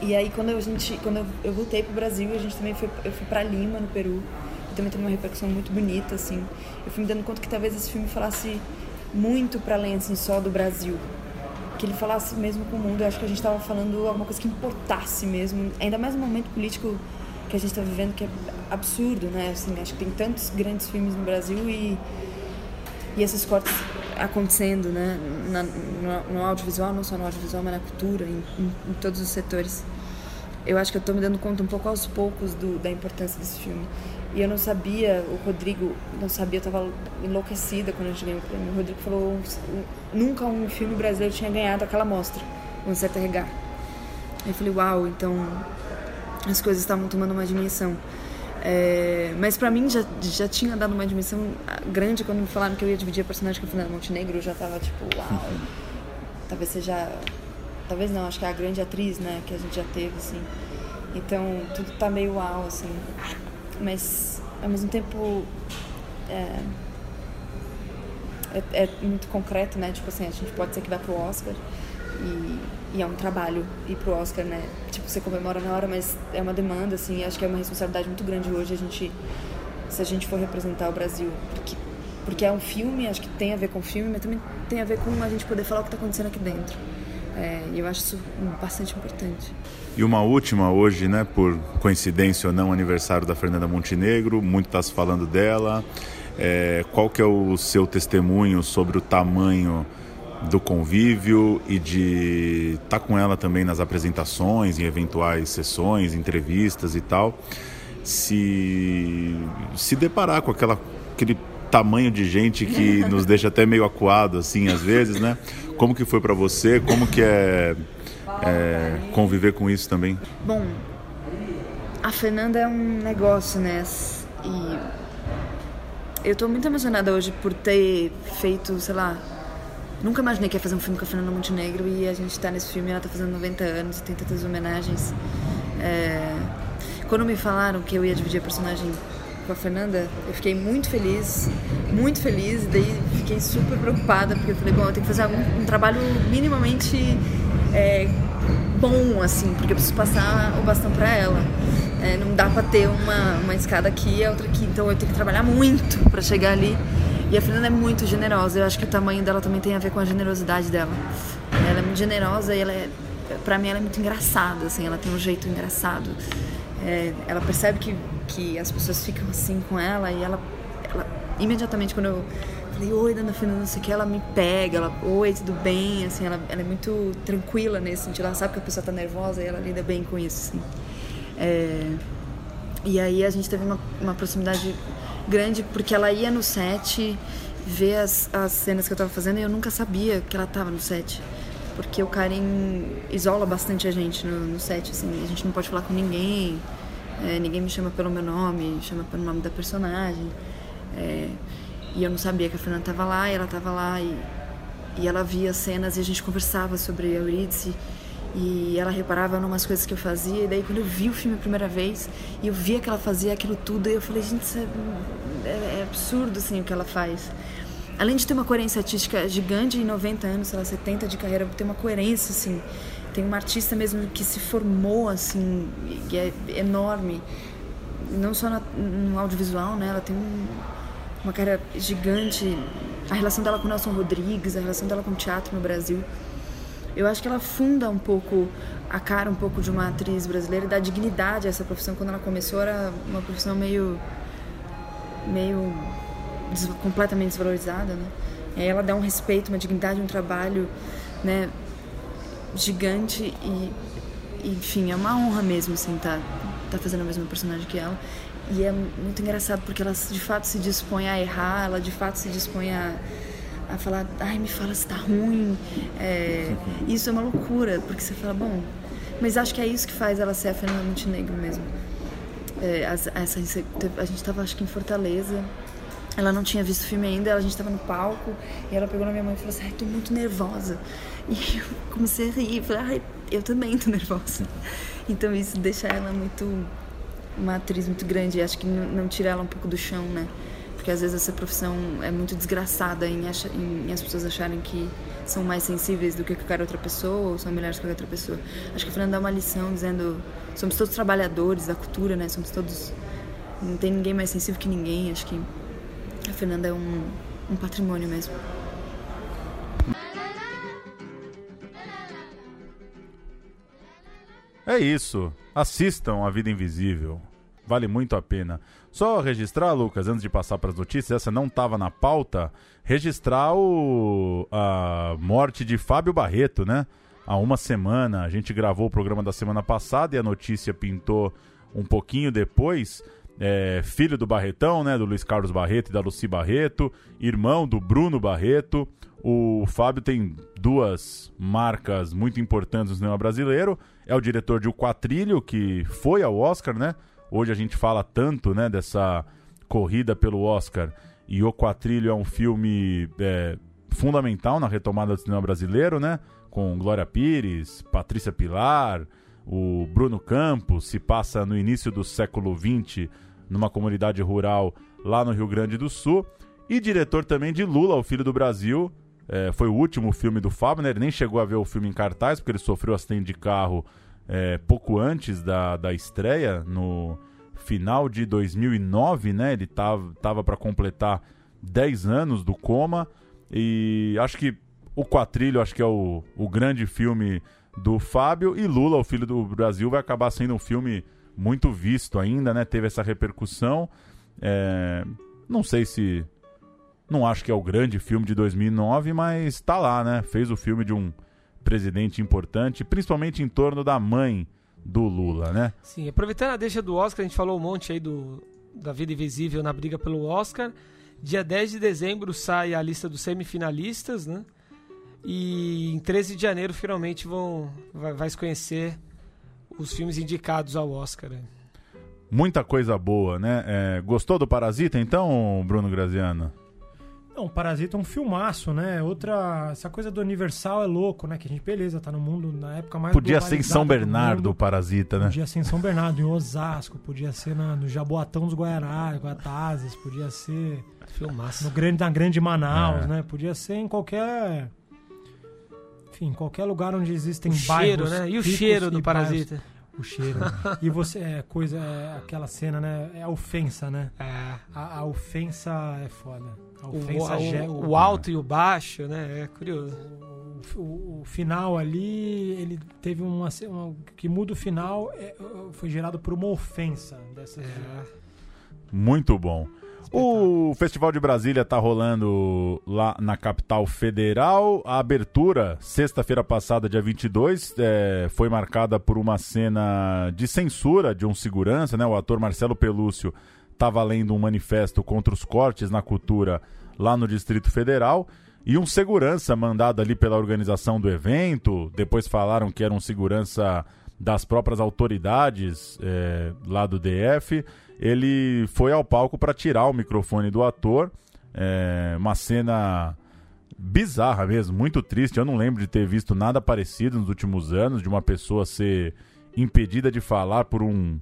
E aí quando a gente, quando eu, eu voltei pro Brasil, a gente também foi, eu fui para Lima, no Peru, e também teve uma repercussão muito bonita, assim. Eu fui me dando conta que talvez esse filme falasse muito para além assim só do Brasil, que ele falasse mesmo com o mundo. Eu acho que a gente estava falando alguma coisa que importasse mesmo, ainda mais no momento político que a gente está vivendo que é absurdo, né? Assim, acho que tem tantos grandes filmes no Brasil e e esses cortes acontecendo, né? Na, no, no, audiovisual, não só no audiovisual, mas na cultura, em, em, em todos os setores. Eu acho que eu estou me dando conta um pouco aos poucos do, da importância desse filme. E eu não sabia, o Rodrigo não sabia, estava enlouquecida quando a gente ganhou o prêmio. O Rodrigo falou: nunca um filme brasileiro tinha ganhado aquela mostra, um certo regar. Eu falei: uau, então as coisas estavam tomando uma dimensão. É, mas para mim já, já tinha dado uma dimensão grande quando me falaram que eu ia dividir a personagem com a Fernanda Montenegro. Eu já tava tipo, uau, talvez seja. Talvez não, acho que é a grande atriz, né, que a gente já teve, assim. Então tudo tá meio uau, assim. Mas ao mesmo tempo. É, é, é muito concreto, né? Tipo assim, a gente pode ser que vá pro Oscar e, e é um trabalho ir pro Oscar, né? Tipo, você comemora na hora, mas é uma demanda, assim, acho que é uma responsabilidade muito grande hoje a gente, se a gente for representar o Brasil, porque, porque é um filme, acho que tem a ver com o filme, mas também tem a ver com a gente poder falar o que está acontecendo aqui dentro. É, e eu acho isso bastante importante. E uma última hoje, né, por coincidência ou não, aniversário da Fernanda Montenegro, muito está se falando dela. É, qual que é o seu testemunho sobre o tamanho do convívio e de estar tá com ela também nas apresentações, em eventuais sessões, entrevistas e tal, se se deparar com aquela aquele tamanho de gente que nos deixa até meio acuado assim às vezes, né? Como que foi para você? Como que é, é conviver com isso também? Bom, a Fernanda é um negócio, né? E eu estou muito emocionada hoje por ter feito, sei lá, Nunca imaginei que ia fazer um filme com a Fernanda Montenegro e a gente tá nesse filme, ela tá fazendo 90 anos, tem tantas homenagens. É... Quando me falaram que eu ia dividir a personagem com a Fernanda, eu fiquei muito feliz, muito feliz, e daí fiquei super preocupada, porque eu falei, bom, eu tenho que fazer algum, um trabalho minimamente é, bom, assim, porque eu preciso passar o bastão para ela. É, não dá para ter uma, uma escada aqui e outra aqui, então eu tenho que trabalhar muito para chegar ali. E a Fernanda é muito generosa. Eu acho que o tamanho dela também tem a ver com a generosidade dela. Ela é muito generosa e ela é, pra mim ela é muito engraçada, assim, ela tem um jeito engraçado. É, ela percebe que, que as pessoas ficam assim com ela e ela, ela imediatamente quando eu falei, oi, dona Fernanda, não sei o que, ela me pega, ela, oi, tudo bem, assim, ela, ela é muito tranquila nesse sentido, ela sabe que a pessoa tá nervosa e ela lida bem com isso, assim. É, e aí a gente teve uma, uma proximidade grande porque ela ia no set ver as, as cenas que eu tava fazendo e eu nunca sabia que ela tava no set. Porque o Karim isola bastante a gente no, no set, assim, a gente não pode falar com ninguém, é, ninguém me chama pelo meu nome, chama pelo nome da personagem. É, e eu não sabia que a Fernanda tava lá, e ela tava lá, e, e ela via cenas e a gente conversava sobre a Eurídice. E ela reparava em umas coisas que eu fazia. E daí, quando eu vi o filme a primeira vez, e eu via que ela fazia aquilo tudo, eu falei, gente, isso é, é, é absurdo assim, o que ela faz. Além de ter uma coerência artística gigante em 90 anos, sei lá, 70 de carreira, ter uma coerência, assim. Tem uma artista mesmo que se formou, assim, e é enorme. Não só no audiovisual, né? Ela tem um, uma carreira gigante. A relação dela com Nelson Rodrigues, a relação dela com o teatro no Brasil eu acho que ela funda um pouco a cara um pouco de uma atriz brasileira e dá dignidade a essa profissão. Quando ela começou era uma profissão meio meio des completamente desvalorizada, né? E aí ela dá um respeito, uma dignidade, um trabalho, né, gigante e, enfim, é uma honra mesmo assim tá tá fazendo a mesma personagem que ela. E é muito engraçado porque ela de fato se dispõe a errar, ela de fato se dispõe a a falar, ai, me fala se tá ruim. É, isso é uma loucura, porque você fala, bom, mas acho que é isso que faz ela ser a Fernanda Montenegro mesmo. É, essa, a gente estava, acho que em Fortaleza, ela não tinha visto o filme ainda, a gente estava no palco, e ela pegou na minha mãe e falou assim, ai, tô muito nervosa. E eu comecei a rir, falei, ai, eu também tô nervosa. Então isso deixa ela muito, uma atriz muito grande, acho que não, não tira ela um pouco do chão, né? Porque às vezes essa profissão é muito desgraçada em, acha, em, em, as pessoas acharem que são mais sensíveis do que qualquer outra pessoa ou são melhores que qualquer outra pessoa. Acho que a Fernanda dá uma lição dizendo somos todos trabalhadores da cultura, né? Somos todos não tem ninguém mais sensível que ninguém. Acho que a Fernanda é um, um patrimônio mesmo. É isso. Assistam A Vida Invisível. Vale muito a pena. Só registrar, Lucas, antes de passar para as notícias, essa não estava na pauta, registrar o, a morte de Fábio Barreto, né? Há uma semana, a gente gravou o programa da semana passada e a notícia pintou um pouquinho depois. É, filho do Barretão, né? Do Luiz Carlos Barreto e da Luci Barreto, irmão do Bruno Barreto. O Fábio tem duas marcas muito importantes no cinema brasileiro. É o diretor de O Quatrilho, que foi ao Oscar, né? Hoje a gente fala tanto né, dessa corrida pelo Oscar e O Quatrilho é um filme é, fundamental na retomada do cinema brasileiro, né? Com Glória Pires, Patrícia Pilar, o Bruno Campos, se passa no início do século XX numa comunidade rural lá no Rio Grande do Sul. E diretor também de Lula, o Filho do Brasil. É, foi o último filme do né? Ele nem chegou a ver o filme em cartaz, porque ele sofreu acidente de carro é, pouco antes da, da estreia, no final de 2009, né? Ele tava, tava para completar 10 anos do coma. E acho que o Quatrilho acho que é o, o grande filme do Fábio. E Lula, o Filho do Brasil, vai acabar sendo um filme muito visto ainda, né? Teve essa repercussão. É, não sei se. Não acho que é o grande filme de 2009, mas tá lá, né? Fez o filme de um presidente importante, principalmente em torno da mãe do Lula, né? Sim, aproveitando a deixa do Oscar, a gente falou um monte aí do, da Vida Invisível na briga pelo Oscar. Dia 10 de dezembro sai a lista dos semifinalistas, né? E em 13 de janeiro finalmente vão vai, vai se conhecer os filmes indicados ao Oscar. Né? Muita coisa boa, né? É, gostou do Parasita então, Bruno Graziano? Não, Parasita é um filmaço, né? Outra. Essa coisa do Universal é louco, né? Que a gente, beleza, tá no mundo na época mais. Podia ser em São Bernardo o Parasita, né? Podia ser em São Bernardo, em Osasco, podia ser na, no Jaboatão dos Guaianás, Guatazes, podia ser. Filmaço. No grande, na Grande Manaus, é. né? Podia ser em qualquer. Enfim, qualquer lugar onde existem o bairros. Cheiro, né? E o cheiro do Parasita? Bairros o cheiro. e você, é coisa, é, aquela cena, né? É a ofensa, né? É. A, a ofensa é foda. O, o, o, alto e o baixo, né? É curioso. O, o, o final ali, ele teve uma, uma, que muda o final, é, foi gerado por uma ofensa dessa. É. Muito bom. O Festival de Brasília está rolando lá na capital federal. A abertura, sexta-feira passada, dia 22, é, foi marcada por uma cena de censura de um segurança, né? O ator Marcelo Pelúcio estava lendo um manifesto contra os cortes na cultura lá no Distrito Federal. E um segurança mandado ali pela organização do evento, depois falaram que era um segurança das próprias autoridades é, lá do DF ele foi ao palco para tirar o microfone do ator. É, uma cena bizarra mesmo, muito triste. Eu não lembro de ter visto nada parecido nos últimos anos, de uma pessoa ser impedida de falar por um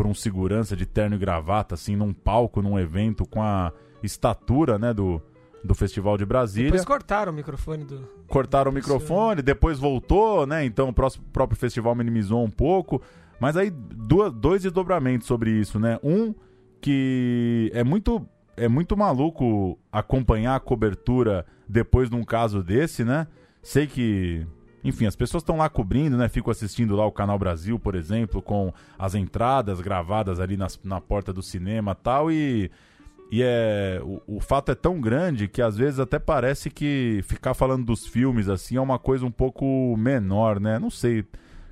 por um segurança de terno e gravata, assim, num palco, num evento com a estatura, né, do, do Festival de Brasília. Depois cortaram o microfone do. Cortaram o microfone, depois voltou, né? Então o próximo, próprio festival minimizou um pouco. Mas aí, duas, dois desdobramentos sobre isso, né? Um, que é muito, é muito maluco acompanhar a cobertura depois de um caso desse, né? Sei que enfim, as pessoas estão lá cobrindo, né? Fico assistindo lá o Canal Brasil, por exemplo, com as entradas gravadas ali nas, na porta do cinema tal, e e é o, o, fato é tão grande que às vezes até parece que ficar falando dos filmes assim é uma coisa um pouco menor, né? Não sei.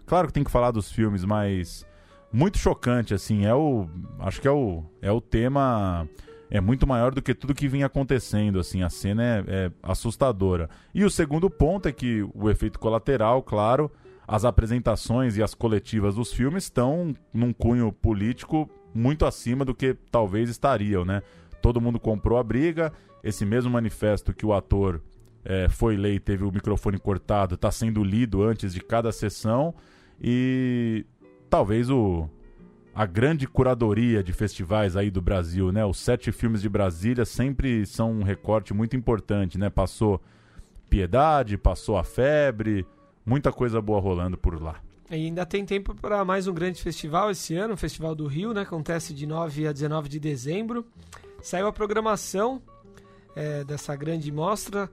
Claro que tem que falar dos filmes, mas muito chocante assim, é o acho que é o é o tema é muito maior do que tudo que vinha acontecendo, assim, a cena é, é assustadora. E o segundo ponto é que o efeito colateral, claro, as apresentações e as coletivas dos filmes estão num cunho político muito acima do que talvez estariam, né? Todo mundo comprou a briga, esse mesmo manifesto que o ator é, foi ler e teve o microfone cortado está sendo lido antes de cada sessão e talvez o, a grande curadoria de festivais aí do Brasil, né? Os sete filmes de Brasília sempre são um recorte muito importante, né? Passou Piedade, passou a Febre, muita coisa boa rolando por lá. E ainda tem tempo para mais um grande festival esse ano, o Festival do Rio, né? Acontece de 9 a 19 de dezembro. Saiu a programação é, dessa grande mostra.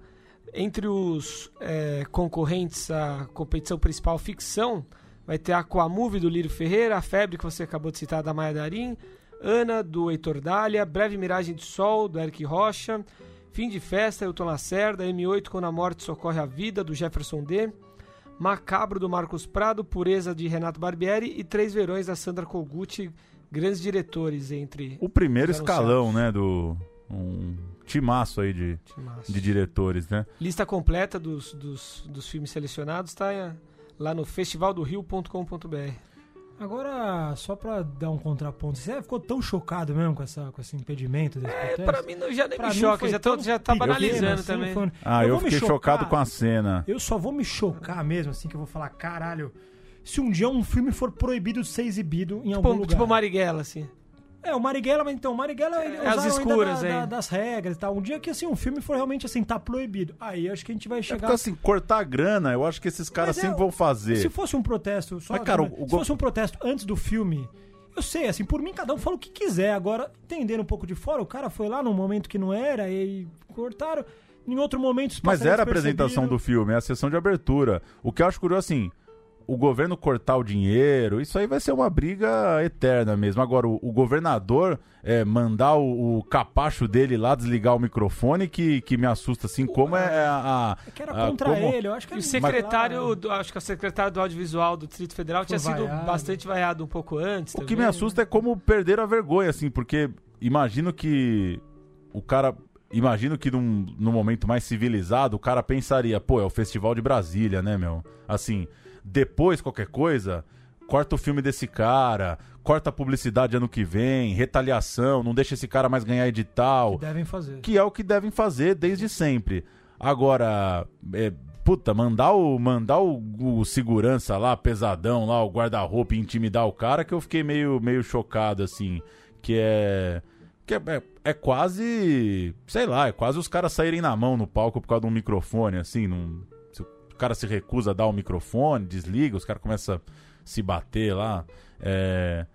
Entre os é, concorrentes à competição principal ficção, Vai ter a Aquamove do Lírio Ferreira, a Febre que você acabou de citar da Maia Darim, Ana do Heitor Dália, Breve Miragem de Sol do Eric Rocha, Fim de Festa, Elton Lacerda, M8 Quando a Morte Socorre a Vida do Jefferson D, Macabro do Marcos Prado, Pureza de Renato Barbieri e Três Verões da Sandra Koguchi, grandes diretores entre. O primeiro escalão, né, do um timaço aí de, timaço. de diretores, né? Lista completa dos, dos, dos filmes selecionados está lá no festivaldorio.com.br. Agora, só pra dar um contraponto, você ficou tão chocado mesmo com, essa, com esse impedimento desse é, Pra mim não, já nem pra me choca, já, tô, já tá banalizando assim, também. Foi... Ah, eu, eu fiquei chocado com a cena. Eu só vou me chocar mesmo, assim, que eu vou falar, caralho, se um dia um filme for proibido de ser exibido em tipo, algum lugar. Tipo Marighella, assim. É, o Marighella, mas então, o Marighella ele é, as escuras da, da, das regras e tal. Um dia que assim, um filme for realmente assim, tá proibido. Aí acho que a gente vai é chegar. É porque, assim, cortar a grana, eu acho que esses caras é, sempre vão fazer. Se fosse um protesto, só mas, cara, o, o... se fosse um protesto antes do filme, eu sei, assim, por mim cada um fala o que quiser. Agora, entendendo um pouco de fora, o cara foi lá num momento que não era e cortaram. Em outro momento, Mas era a apresentação do filme, é a sessão de abertura. O que eu acho curioso assim, o governo cortar o dinheiro, isso aí vai ser uma briga eterna mesmo. Agora, o, o governador é, mandar o, o, capacho dele lá desligar o microfone, que, que me assusta, assim, como é a. é que era contra como... ele, eu acho que E o secretário, do, acho que o secretário do Audiovisual do Distrito Federal Foi tinha sido vaiado. bastante vaiado um pouco antes. O também, que me assusta né? é como perder a vergonha, assim, porque imagino que o cara imagino que num, num momento mais civilizado, o cara pensaria, pô, é o Festival de Brasília, né, meu? Assim, depois qualquer coisa, corta o filme desse cara, corta a publicidade ano que vem, retaliação, não deixa esse cara mais ganhar edital. Que devem fazer. Que é o que devem fazer desde sempre. Agora, é, puta, mandar o mandar o, o, segurança lá, pesadão lá, o guarda-roupa intimidar o cara, que eu fiquei meio, meio chocado, assim. Que é. Que é, é, é, quase. Sei lá, é quase os caras saírem na mão no palco por causa de um microfone, assim, não o cara se recusa a dar o microfone, desliga, os caras começam a se bater lá. É...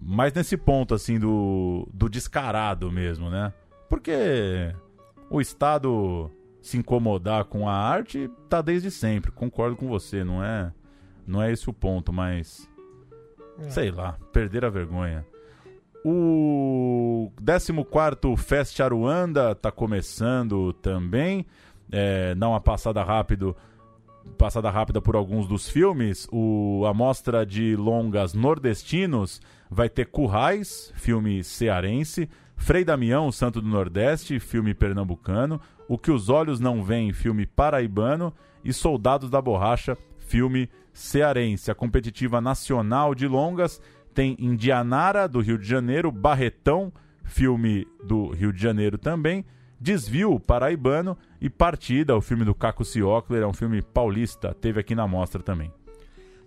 Mas nesse ponto, assim, do, do descarado mesmo, né? Porque o Estado se incomodar com a arte tá desde sempre. Concordo com você, não é, não é esse o ponto, mas. É. Sei lá, perder a vergonha. O 14 Fest Aruanda tá começando também. É, dá uma passada rápido passada rápida por alguns dos filmes, o, a mostra de longas nordestinos vai ter Currais, filme cearense, Frei Damião, Santo do Nordeste, filme pernambucano, O que os olhos não veem, filme paraibano e Soldados da Borracha, filme cearense. A competitiva nacional de longas tem Indianara, do Rio de Janeiro, Barretão, filme do Rio de Janeiro também, Desvio Paraibano e Partida, o filme do Caco Ciocler, é um filme paulista, teve aqui na mostra também.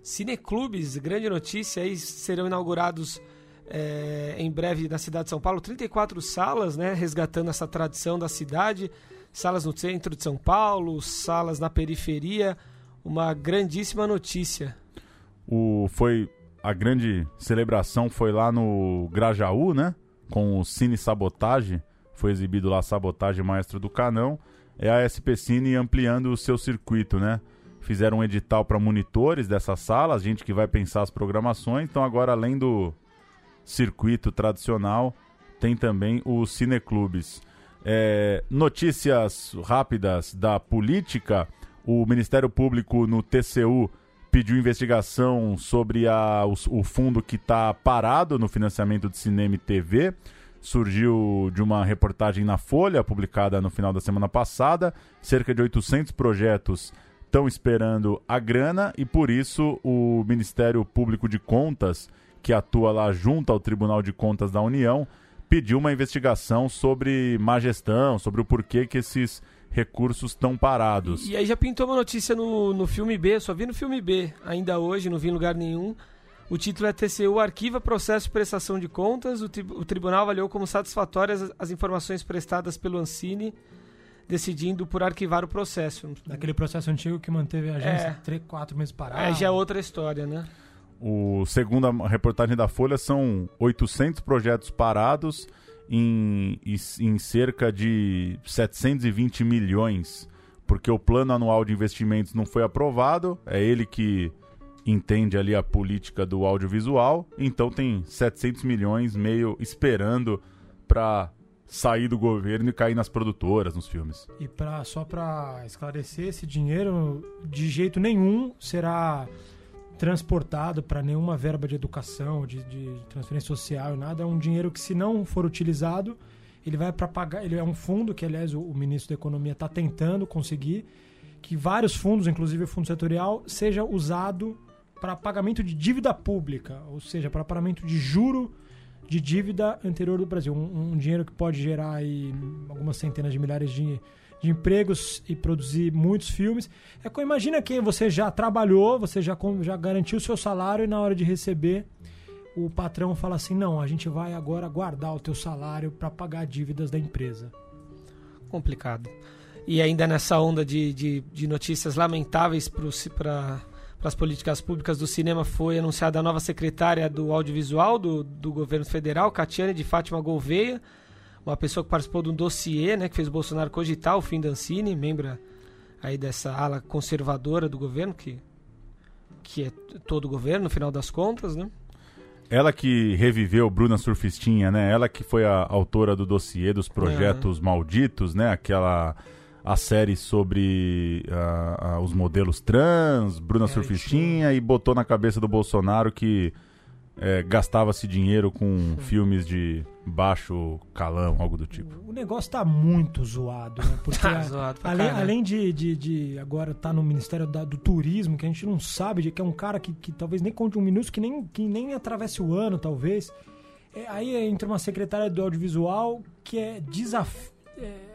Cineclubes, grande notícia, aí serão inaugurados é, em breve na cidade de São Paulo 34 salas, né, resgatando essa tradição da cidade, salas no centro de São Paulo, salas na periferia, uma grandíssima notícia. O foi a grande celebração foi lá no Grajaú, né, com o Cine Sabotage foi exibido lá Sabotagem Maestro do Canão, é a SP Cine ampliando o seu circuito, né? fizeram um edital para monitores dessas salas, gente que vai pensar as programações. Então agora além do circuito tradicional, tem também os cineclubes. É, notícias rápidas da política. O Ministério Público no TCU pediu investigação sobre a, o, o fundo que está parado no financiamento de cinema e TV. Surgiu de uma reportagem na Folha, publicada no final da semana passada. Cerca de 800 projetos estão esperando a grana e por isso o Ministério Público de Contas, que atua lá junto ao Tribunal de Contas da União, pediu uma investigação sobre má gestão, sobre o porquê que esses recursos estão parados. E, aí já pintou uma notícia no, no filme B, só vi no filme B, ainda hoje, não vi em lugar nenhum. O título é TCU arquiva processo de prestação de contas. O, tri o tribunal avaliou como satisfatórias as, as, informações prestadas pelo Ancine, decidindo por arquivar o processo. Daquele processo antigo que manteve a agência é. três, quatro meses parada. É, já é outra história, né? O segundo a reportagem da Folha são 800 projetos parados em, em cerca de 720 milhões, porque o plano anual de investimentos não foi aprovado, é ele que entende ali a política do audiovisual, então tem 700 milhões meio esperando para sair do governo e cair nas produtoras, nos filmes. E pra, só para esclarecer, esse dinheiro de jeito nenhum será transportado para nenhuma verba de educação, de, de transferência social, nada. É um dinheiro que, se não for utilizado, ele vai para pagar. Ele é um fundo que, aliás, o, o ministro da Economia está tentando conseguir que vários fundos, inclusive o fundo setorial, seja usado para pagamento de dívida pública, ou seja, para pagamento de juro de dívida anterior do Brasil. Um, um dinheiro que pode gerar aí algumas centenas de milhares de de empregos e produzir muitos filmes. É que imagina que você já trabalhou, você já, já garantiu o seu salário e na hora de receber o patrão fala assim: "Não, a gente vai agora guardar o teu salário para pagar dívidas da empresa". Complicado. E ainda nessa onda de, de, de notícias lamentáveis para para as políticas públicas do cinema foi anunciada a nova secretária do audiovisual do, do governo federal, Catiane de Fátima Gouveia uma pessoa que participou de um dossiê, né, que fez Bolsonaro cogitar o fim da Ancine, membro aí dessa ala conservadora do governo, que, que é todo o governo, no final das contas, né? Ela que reviveu Bruna Surfistinha, né? Ela que foi a autora do dossiê dos projetos é. malditos, né? Aquela a série sobre uh, uh, os modelos trans, Bruna é, Surfistinha, e botou na cabeça do Bolsonaro que é, gastava-se dinheiro com filmes de baixo calão, algo do tipo. O negócio tá muito zoado, né? Porque tá zoado além, além de, de, de, agora tá no Ministério da, do Turismo, que a gente não sabe, de, que é um cara que, que talvez nem conte um minuto, que nem, que nem atravesse o ano, talvez. É, aí entra uma secretária do audiovisual que é desafio. É,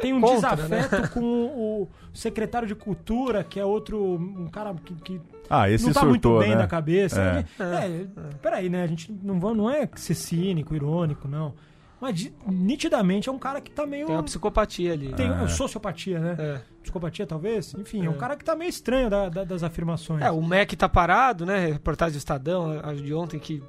tem um Contra, desafeto né? com o secretário de cultura, que é outro, um cara que, que ah, esse não tá surtou, muito bem né? da cabeça. É. É, é, peraí, né? A gente não, não é ser cínico, irônico, não. Mas nitidamente é um cara que tá meio. Tem uma psicopatia ali. Tem uma é. sociopatia, né? É. Psicopatia, talvez? Enfim, é. é um cara que tá meio estranho da, da, das afirmações. É, o MEC tá parado, né? Reportagem do Estadão, a de ontem, que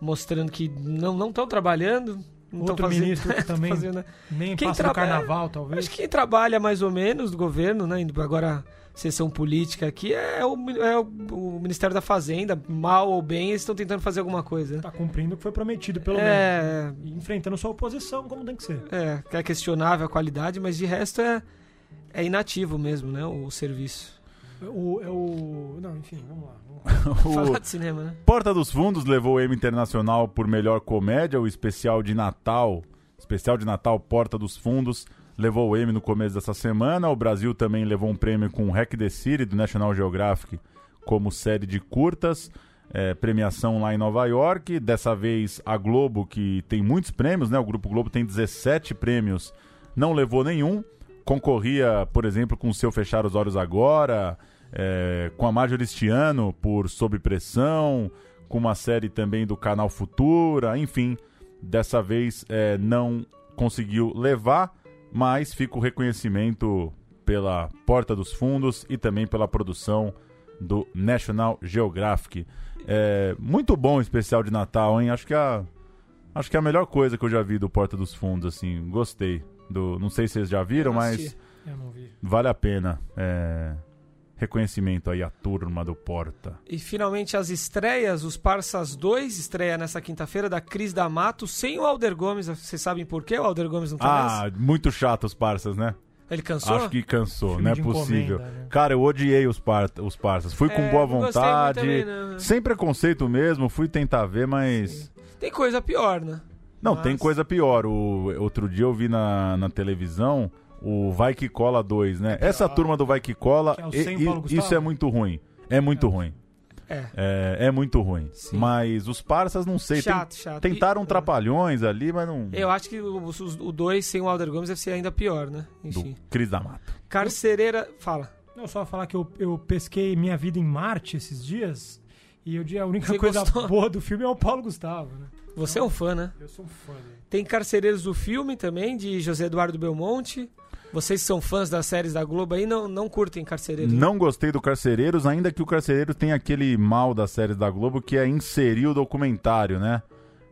mostrando que não estão trabalhando. Não Outro fazendo, ministro que também fazendo, né? nem quem passa do carnaval, talvez. Acho que quem trabalha mais ou menos do governo, né? Agora sessão política aqui é o, é o, Ministério da Fazenda, mal ou bem, eles estão tentando fazer alguma coisa. Está cumprindo o que foi prometido, pelo é... menos. E enfrentando sua oposição, como tem que ser. É, que é questionável a qualidade, mas de resto é, é inativo mesmo, né, o serviço. O, é o... Não, enfim, vamos lá. Vamos lá. Falar de cinema, né? Porta dos Fundos levou o M Internacional por melhor comédia, o especial de Natal, especial de Natal Porta dos Fundos, levou o Emmy no começo dessa semana. O Brasil também levou um prêmio com o Hack the City do National Geographic como série de curtas. É, premiação lá em Nova York. Dessa vez a Globo, que tem muitos prêmios, né? O Grupo Globo tem 17 prêmios, não levou nenhum. Concorria, por exemplo, com o seu Fechar os Olhos Agora, é, com a Majoristiano por Sob Pressão, com uma série também do canal Futura, enfim. Dessa vez é, não conseguiu levar mas fica o reconhecimento pela Porta dos Fundos e também pela produção do National Geographic. É muito bom o especial de Natal, hein? Acho que a acho que é a melhor coisa que eu já vi do Porta dos Fundos, assim, gostei. Do, não sei se vocês já viram, mas vale a pena. É, reconhecimento aí à turma do Porta. E finalmente as estreias, os Parsas 2 estreia nessa quinta-feira da Cris D'Amato, sem o Alder Gomes. Vocês sabem por quê o Alder Gomes não tá Ah, nessa? muito chato os Parsas, né? Ele cansou? Acho que cansou, Filme não é possível. né? Cara, eu odiei os, par os Parsas. Fui com É, boa não gostei vontade, também, não. sem preconceito mesmo, fui tentar ver, mas... Tem coisa pior, né? Não, Mas- tem coisa pior. O, outro dia eu vi na, na televisão o Vai Que Cola 2, né? Essa turma do Vai Que Cola, Que é e- isso é muito ruim. É muito ruim. É. É, é muito ruim. Sim. Mas os Parsas, não sei. Chato, ten- chato. Tentaram E- trapalhões ali, mas não. Eu acho que o 2 sem o Alder Gomes deve ser ainda pior, né? Do Enfim. Cris D'Amato. Carcereira. Fala. Não, só falar que eu, eu pesquei minha vida em Marte esses dias e eu, a única Você coisa gostou? boa do filme é o Paulo Gustavo, né? Você é um fã, né? Eu sou um fã dele. Tem Carcereiros do Filme também, de José Eduardo Belmonte. Vocês que são fãs das séries da Globo aí, não, não curtem Carcereiros. Não gostei do Carcereiros, ainda que o Carcereiro tem aquele mal das séries da Globo que é inserir o documentário, né?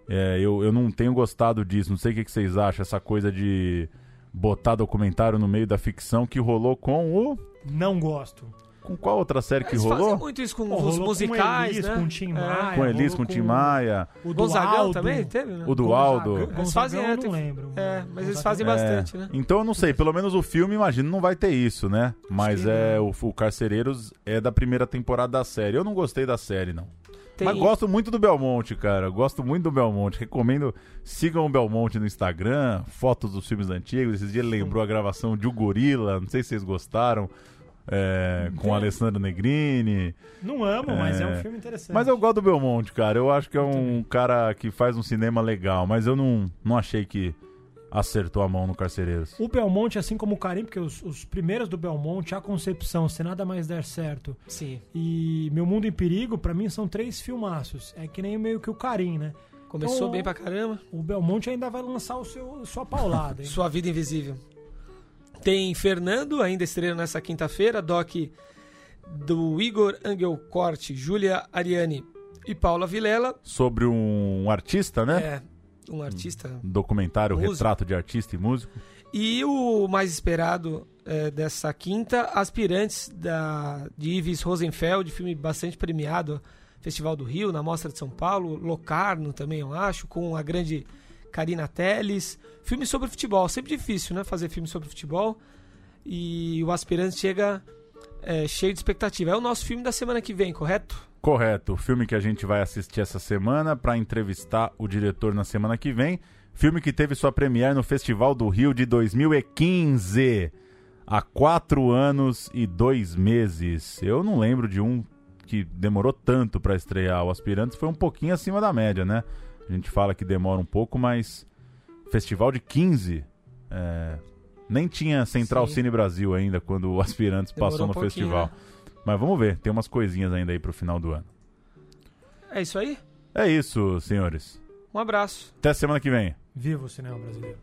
É, eu, eu não tenho gostado disso. Não sei o que, que vocês acham, essa coisa de botar documentário no meio da ficção que rolou com o. Não gosto. Com qual outra série que Eles rolou? fazem muito isso com Pô, os musicais, com Elis, né? com Tim É. Maia. Com Elis, com Tim Maia, O do Gonzagão Aldo. também teve, né? o do Aldo. Gonzagão, Eles fazem, é, eu tem- não lembro. É, mas eles fazem É, bastante, né? Então, não sei, pelo menos o filme, imagino, não vai ter isso, né? Mas que é o, o Carcereiros é da primeira temporada da série. Eu não gostei da série, não. Tem- Mas gosto muito do Belmonte, cara. Gosto muito do Belmonte. Recomendo, sigam o Belmonte no Instagram, fotos dos filmes antigos. Esses dias ele lembrou a gravação de O Gorila, não sei se vocês gostaram, é, com o Alessandro Negrini. Não amo, mas é um É. filme interessante. Mas eu gosto do Belmonte, cara. Eu acho que é um cara que faz um cinema legal, mas eu não, não achei que acertou a mão no Carcereiros. O Belmonte, assim como o Carim, porque os, os primeiros do Belmonte, A Concepção, Se Nada Mais Der Certo Sim. e Meu Mundo em Perigo, pra mim são três filmaços. É que nem meio que o Carim, né? Começou Então, bem pra caramba. O Belmonte ainda vai lançar o seu, sua paulada, hein? Sua Vida Invisível. Tem Fernando, ainda estreando nessa quinta-feira, doc do Igor Angelcorte, Júlia Ariane e Paula Vilela. Sobre um artista, né? É, um artista. Documentário, Músico. retrato de artista e músico. E o mais esperado é, dessa quinta, Aspirantes, da, de Ives Rosenfeld, filme bastante premiado, Festival do Rio, na Mostra de São Paulo, Locarno também, eu acho, com a grande Karina Telles. Filme sobre futebol, sempre difícil, né, fazer filme sobre futebol. E o Aspirantes chega é, cheio de expectativa. É o nosso filme da semana que vem, correto? Correto, o filme que a gente vai assistir essa semana para entrevistar o diretor na semana que vem. Filme que teve sua premiere no Festival do Rio de 2015. Há quatro anos e dois meses. Eu não lembro de um que demorou tanto para estrear. O Aspirantes foi um pouquinho acima da média, né? A gente fala que demora um pouco, mas Festival de 15. é, Nem tinha Central Sim. Cine Brasil ainda quando o Aspirantes Demorou passou um no pouquinho, festival. né? Mas vamos ver, tem umas coisinhas ainda aí pro final do ano. É isso aí? É isso, senhores. Um abraço. Até semana que vem. Viva o cinema brasileiro.